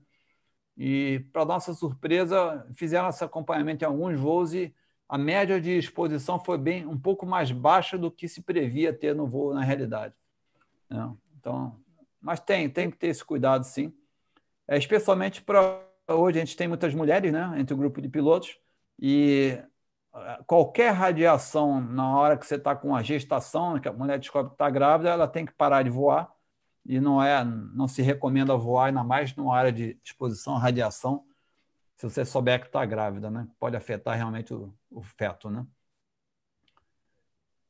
E, para nossa surpresa, fizeram esse acompanhamento em alguns voos e a média de exposição foi bem um pouco mais baixa do que se previa ter no voo na realidade. Né? Então, mas tem, tem que ter esse cuidado, sim. É, especialmente para hoje a gente tem muitas mulheres, né, entre o grupo de pilotos e qualquer radiação na hora que você está com a gestação, que a mulher descobre que está grávida, ela tem que parar de voar e não é, não se recomenda voar ainda mais numa área de exposição à radiação, se você souber que está grávida, né? Pode afetar realmente o, o feto, né?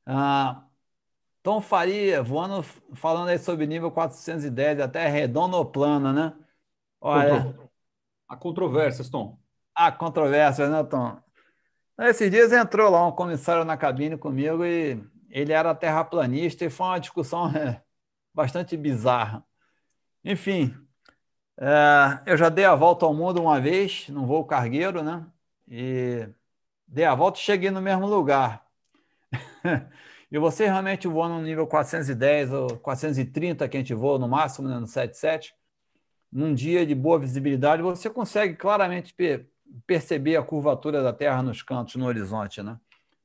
Ah, Tom Faria, voando, falando aí sobre nível 410, até redonda ou plana, né? Olha. Há controvérsias, Tom. Há controvérsias, né, Tom? Esses dias entrou lá um comissário na cabine comigo e ele era terraplanista e foi uma discussão é, *laughs* bastante bizarra. Enfim, é, eu já dei a volta ao mundo uma vez, num voo cargueiro, né? E dei a volta e cheguei no mesmo lugar. *laughs* e você realmente voa no nível 410 ou 430 que a gente voa no máximo, né, no 77, num dia de boa visibilidade, você consegue claramente perceber a curvatura da Terra nos cantos, no horizonte, né?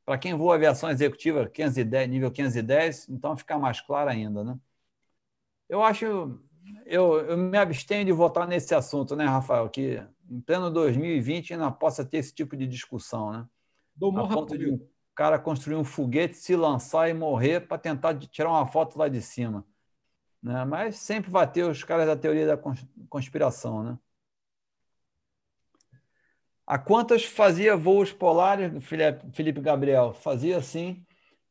Para quem voa aviação executiva 510, nível 510, então fica mais claro ainda, né? Eu acho, eu, eu me abstenho de votar nesse assunto, né, Rafael? Que em pleno 2020 ainda possa ter esse tipo de discussão, né? Do a ponto de um cara construir um foguete, se lançar e morrer para tentar tirar uma foto lá de cima. Né? Mas sempre vai ter os caras da teoria da conspiração, né? A quantas fazia voos polares, Felipe Gabriel? Fazia sim.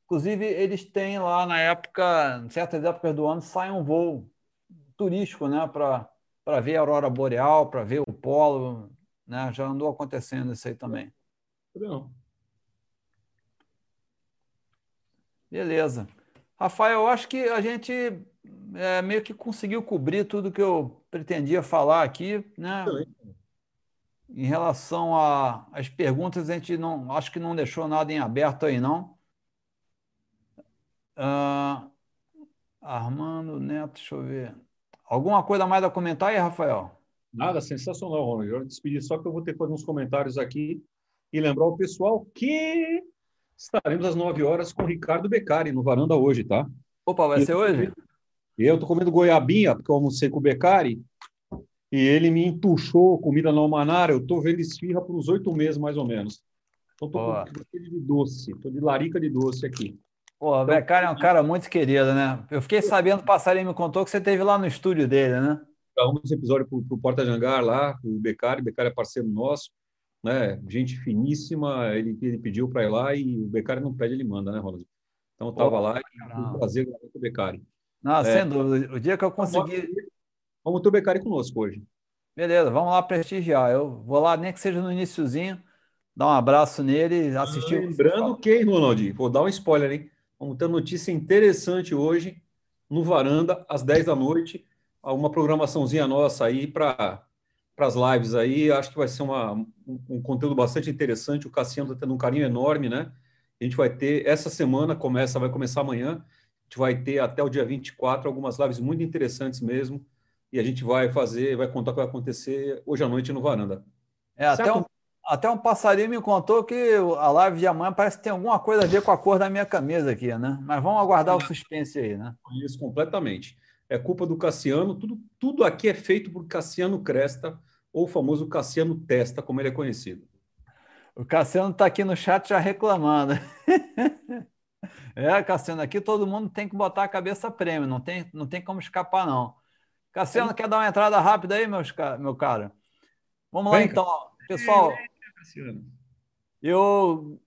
Inclusive, eles têm lá na época, em certas épocas do ano, sai um voo turístico, né? Para ver a aurora boreal, para ver o polo. Né? Já andou acontecendo isso aí também. Não. Beleza. Rafael, eu acho que a gente é, meio que conseguiu cobrir tudo que eu pretendia falar aqui, né? Em relação às perguntas, a gente não acho que não deixou nada em aberto aí, não. Uh, Armando Neto, deixa eu ver. Alguma coisa mais a comentar aí, Rafael? Nada, sensacional, Ronald. Eu despedir só que eu vou ter que fazer uns comentários aqui e lembrar o pessoal que estaremos às 9 horas com o Ricardo Beccari no Varanda hoje, tá? Opa, vai e ser hoje? Eu tô comendo goiabinha, porque eu almocei com o Beccari, e ele me entuchou comida no almanar. Eu tô vendo esfirra por uns oito meses, mais ou menos. Então Boa. com de doce, tô de larica de doce aqui. Pô, o então, Beccari é um cara muito querido, né? Eu fiquei sabendo, o Passarinho me contou que você teve lá no estúdio dele, né? Gravamos esse episódio pro, pro Porta Jangar lá, o Beccari, o Beccari é parceiro nosso né? Gente finíssima, ele, ele pediu para ir lá e o Becari não pede, ele manda, né, Ronald? Então eu estava lá e foi um prazer gravar com o Becari. Não, é, sem dúvida. O dia que eu conseguir. Vamos ter o Becari conosco hoje. Beleza, vamos lá prestigiar. Eu vou lá, nem que seja no iníciozinho, dar um abraço nele, assistir. Ah, lembrando que, Ronald, vou dar um spoiler, hein? Vamos ter notícia interessante hoje no Varanda, às 10 da noite. Uma programaçãozinha nossa aí para para as lives aí. Acho que vai ser uma, um, um conteúdo bastante interessante. O Cassiano está tendo um carinho enorme, né? A gente vai ter, essa semana começa, vai começar amanhã. A gente vai ter até o dia 24 algumas lives muito interessantes mesmo. E a gente vai fazer, vai contar o que vai acontecer hoje à noite no Varanda. É, até um, até um passarinho me contou que a live de amanhã parece que tem alguma coisa a ver com a cor da minha camisa aqui, né? Mas vamos aguardar o suspense aí, né? Isso, completamente é culpa do Cassiano. Tudo, tudo aqui é feito por Cassiano Cresta, ou o famoso Cassiano Testa, como ele é conhecido. O Cassiano está aqui no chat já reclamando. *laughs* é, Cassiano, aqui todo mundo tem que botar a cabeça prêmio, não tem, não tem como escapar, não. Cassiano, quer dar uma entrada rápida aí, meus, meu cara? Vamos lá, Vem, então. Pessoal, eu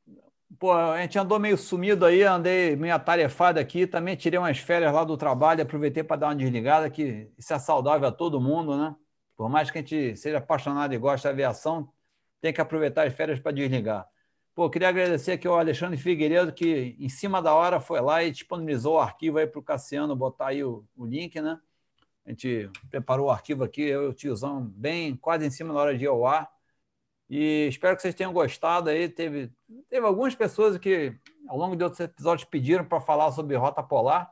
Pô, a gente andou meio sumido aí, andei meio atarefado aqui, também tirei umas férias lá do trabalho, aproveitei para dar uma desligada, que isso é saudável a todo mundo, né? Por mais que a gente seja apaixonado e goste da aviação, tem que aproveitar as férias para desligar. Pô, queria agradecer aqui ao Alexandre Figueiredo, que em cima da hora foi lá e disponibilizou o arquivo aí para o Cassiano botar aí o, o, link, né? A gente preparou o arquivo aqui, eu e o tiozão, bem quase em cima da hora de ir ao ar. E espero que vocês tenham gostado aí. Teve, teve algumas pessoas que, ao longo de outros episódios, pediram para falar sobre rota polar.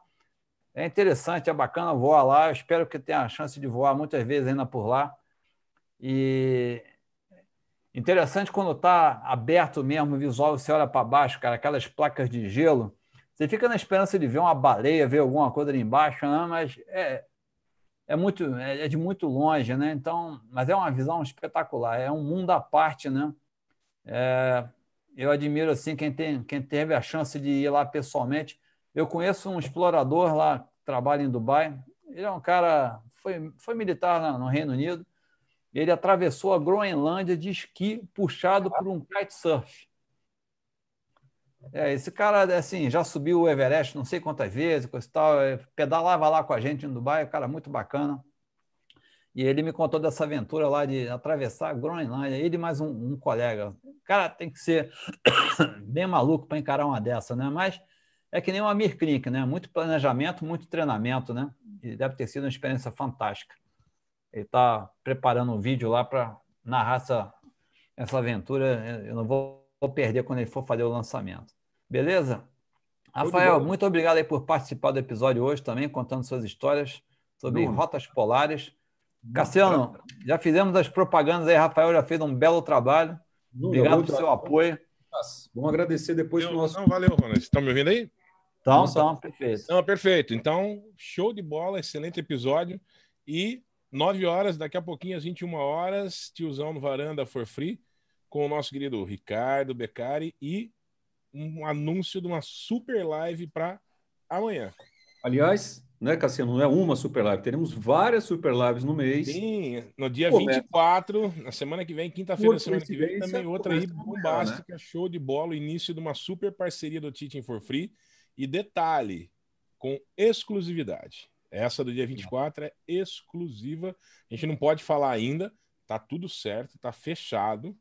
É interessante, é bacana voar lá. Eu espero que tenha a chance de voar muitas vezes ainda por lá. E interessante quando está aberto mesmo o visual, você olha para baixo, cara, aquelas placas de gelo. Você fica na esperança de ver uma baleia, ver alguma coisa ali embaixo, né? mas é, é muito é, é de muito longe, né? Então, mas é uma visão espetacular, é um mundo à parte, né? É, eu admiro assim quem tem quem teve a chance de ir lá pessoalmente. Eu conheço um explorador lá trabalha em Dubai. Ele é um cara foi foi militar no Reino Unido. Ele atravessou a Groenlândia de esqui puxado por um kitesurf. É, esse cara, assim, já subiu o Everest não sei quantas vezes, coisa e tal, é, pedalava lá com a gente em Dubai, um cara muito bacana. E ele me contou dessa aventura lá de atravessar a Groenlândia, ele mais um, um colega. Cara, tem que ser *coughs* bem maluco para encarar uma dessa, né? Mas é que nem o Amir Klink, né? Muito planejamento, muito treinamento, né? E deve ter sido uma experiência fantástica. Ele está preparando um vídeo lá para narrar essa, essa aventura. Eu não vou perder quando ele for fazer o lançamento. Beleza? Rafael, muito obrigado aí por participar do episódio hoje também, contando suas histórias sobre Não. rotas polares. Cassiano, já fizemos as propagandas aí, Rafael já fez um belo trabalho. Não, obrigado pelo seu apoio. Vamos agradecer depois do nosso. Não, valeu, Ronald. Estão me ouvindo aí? Então, então, perfeito. Não, perfeito. Então, show de bola, excelente episódio. E 9 horas, daqui a pouquinho, às 21 horas, tiozão no varanda for free, com o nosso querido Ricardo Beccari e um anúncio de uma super live para amanhã. Aliás, né, Cassiano? Não é uma super live, teremos várias super lives no mês. Sim, no dia Pô, 24, na semana que vem, quinta-feira, semana que vem, também outra aí bombástica, né? show de bola, o início de uma super parceria do Teaching for Free. E detalhe, com exclusividade. Essa do dia 24 é exclusiva. A gente não pode falar ainda, tá tudo certo, tá fechado.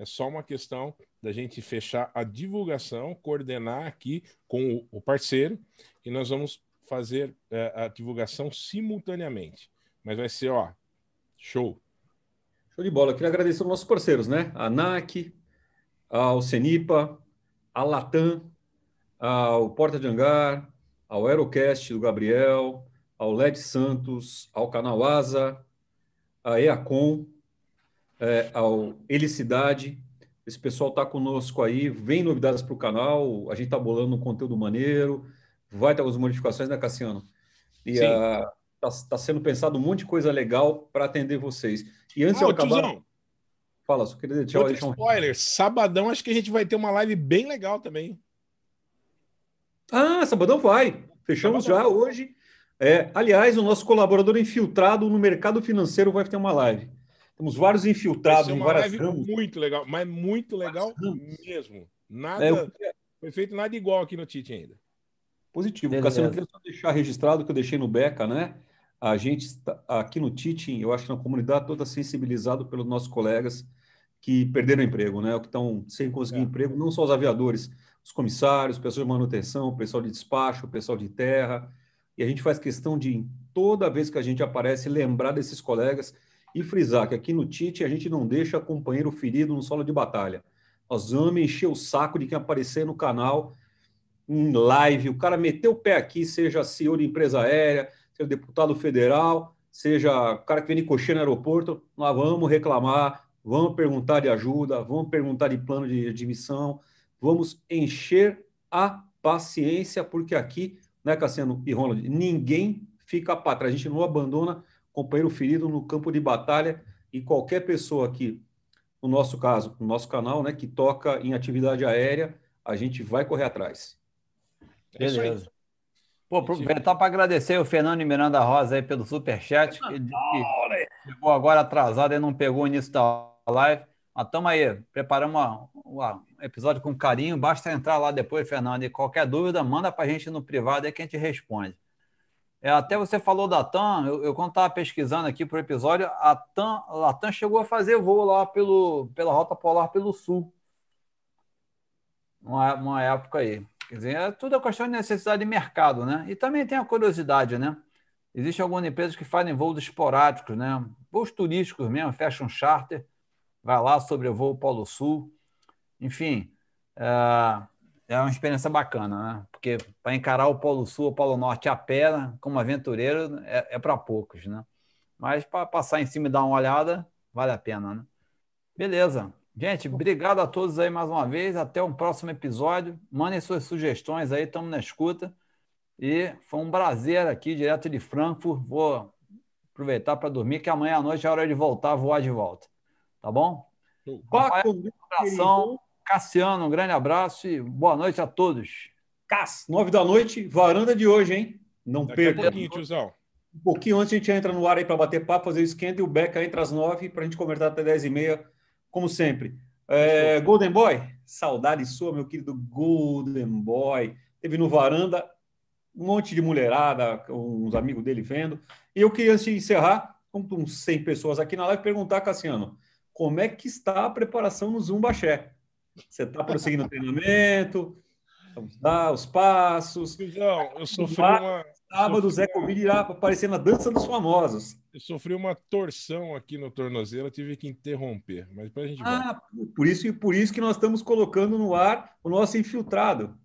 É só uma questão da gente fechar a divulgação, coordenar aqui com o parceiro e nós vamos fazer é, a divulgação simultaneamente. Mas vai ser, ó, show. Show de bola. Eu queria agradecer aos nossos parceiros, né? A NAC, ao Cenipa, a Latam, ao Porta de Hangar, ao Aerocast do Gabriel, ao LED Santos, ao Canal Asa, a EACOM, é, ao Helicidade. Esse pessoal está conosco aí, vem novidades para o canal, a gente está bolando um conteúdo maneiro, vai ter algumas modificações, né, Cassiano? E está tá sendo pensado um monte de coisa legal para atender vocês. E antes ah, de eu acabar. Tiozão. Fala, só queria tchau. Outro um... spoiler, sabadão acho que a gente vai ter uma live bem legal também. Ah, sabadão vai. Fechamos sabadão. já hoje. É, aliás, o nosso colaborador infiltrado no mercado financeiro vai ter uma live. Temos vários infiltrados em várias ramos. Muito legal, mas muito legal mesmo. Nada é, eu... foi feito nada igual aqui no Tite ainda. Positivo. Beleza. Cassiano, eu queria só deixar registrado que eu deixei no Beca, né? A gente está aqui no Tite, eu acho que na comunidade toda sensibilizado pelos nossos colegas que perderam emprego, né? O que estão sem conseguir é. emprego, não só os aviadores, os comissários, pessoal de manutenção, pessoal de despacho, pessoal de terra. E a gente faz questão de, toda vez que a gente aparece, lembrar desses colegas e frisar que aqui no Tite a gente não deixa companheiro ferido no solo de batalha. Nós vamos encher o saco de quem aparecer no canal em live, o cara meteu o pé aqui, seja CEO de empresa aérea, seja deputado federal, seja o cara que vem de coxinha no aeroporto, nós vamos reclamar, vamos perguntar de ajuda, vamos perguntar de plano de admissão, vamos encher a paciência, porque aqui, né, Cassiano e Ronald, ninguém fica para trás, a gente não abandona companheiro ferido no campo de batalha e qualquer pessoa aqui, no nosso caso, no nosso canal, né, que toca em atividade aérea, a gente vai correr atrás. É Beleza. Pô, aproveitar para agradecer o Fernando Miranda Rosa aí pelo superchat, que, que chegou agora atrasado e não pegou o início da live. Mas estamos aí, preparamos um episódio com carinho. Basta entrar lá depois, Fernando, e qualquer dúvida, manda para a gente no privado aí que a gente responde. É, até você falou da TAM, eu, eu quando estava pesquisando aqui para o episódio, a TAM, a TAM chegou a fazer voo lá pelo, pela Rota Polar pelo Sul. Uma, uma época aí. Quer dizer, é tudo a questão de necessidade de mercado, né? E também tem a curiosidade, né? Existem algumas empresas que fazem voos esporádicos, né? Voos turísticos mesmo, fecha um charter, vai lá sobre o voo Polo Sul. Enfim, é, é uma experiência bacana, né? Porque para encarar o Polo Sul, o Polo Norte a pé, como aventureiro, é, é para poucos, né? Mas para passar em cima e dar uma olhada, vale a pena, né? Beleza. Gente, obrigado a todos aí mais uma vez. Até um próximo episódio. Mandem suas sugestões aí, estamos na escuta. E foi um prazer aqui, direto de Frankfurt. Vou aproveitar para dormir, que amanhã à noite é hora de voltar, voar de volta. Tá bom? Rafael, um abração. Cassiano, um grande abraço e boa noite a todos. Cass, nove da noite, varanda de hoje, hein? Não Daqui perca. Um pouquinho, tiozão. Um pouquinho antes a gente entra no ar aí para bater papo, fazer o esquenta e o Beca entra às nove para a gente conversar até dez e meia como sempre. É, Golden Boy, saudade sua, meu querido Golden Boy. Teve no varanda um monte de mulherada, uns amigos dele vendo. E eu queria, antes de encerrar, com uns 100 pessoas aqui na live, perguntar, Cassiano, como é que está a preparação no Zumbaxé? Você está prosseguindo o treinamento? Vamos dar os passos. Não, eu sofri uma. Sábado, o Zé Covid irá aparecer na dança dos famosos. Eu sofri uma torção aqui no tornozelo, tive que interromper. Mas depois a gente ah, por isso por isso que nós estamos colocando no ar o nosso infiltrado.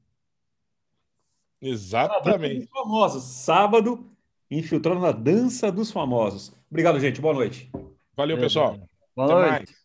Exatamente. Famosos. Sábado, infiltrando na dança dos famosos. Obrigado, gente. Boa noite. Valeu, pessoal. Boa Até noite. Mais.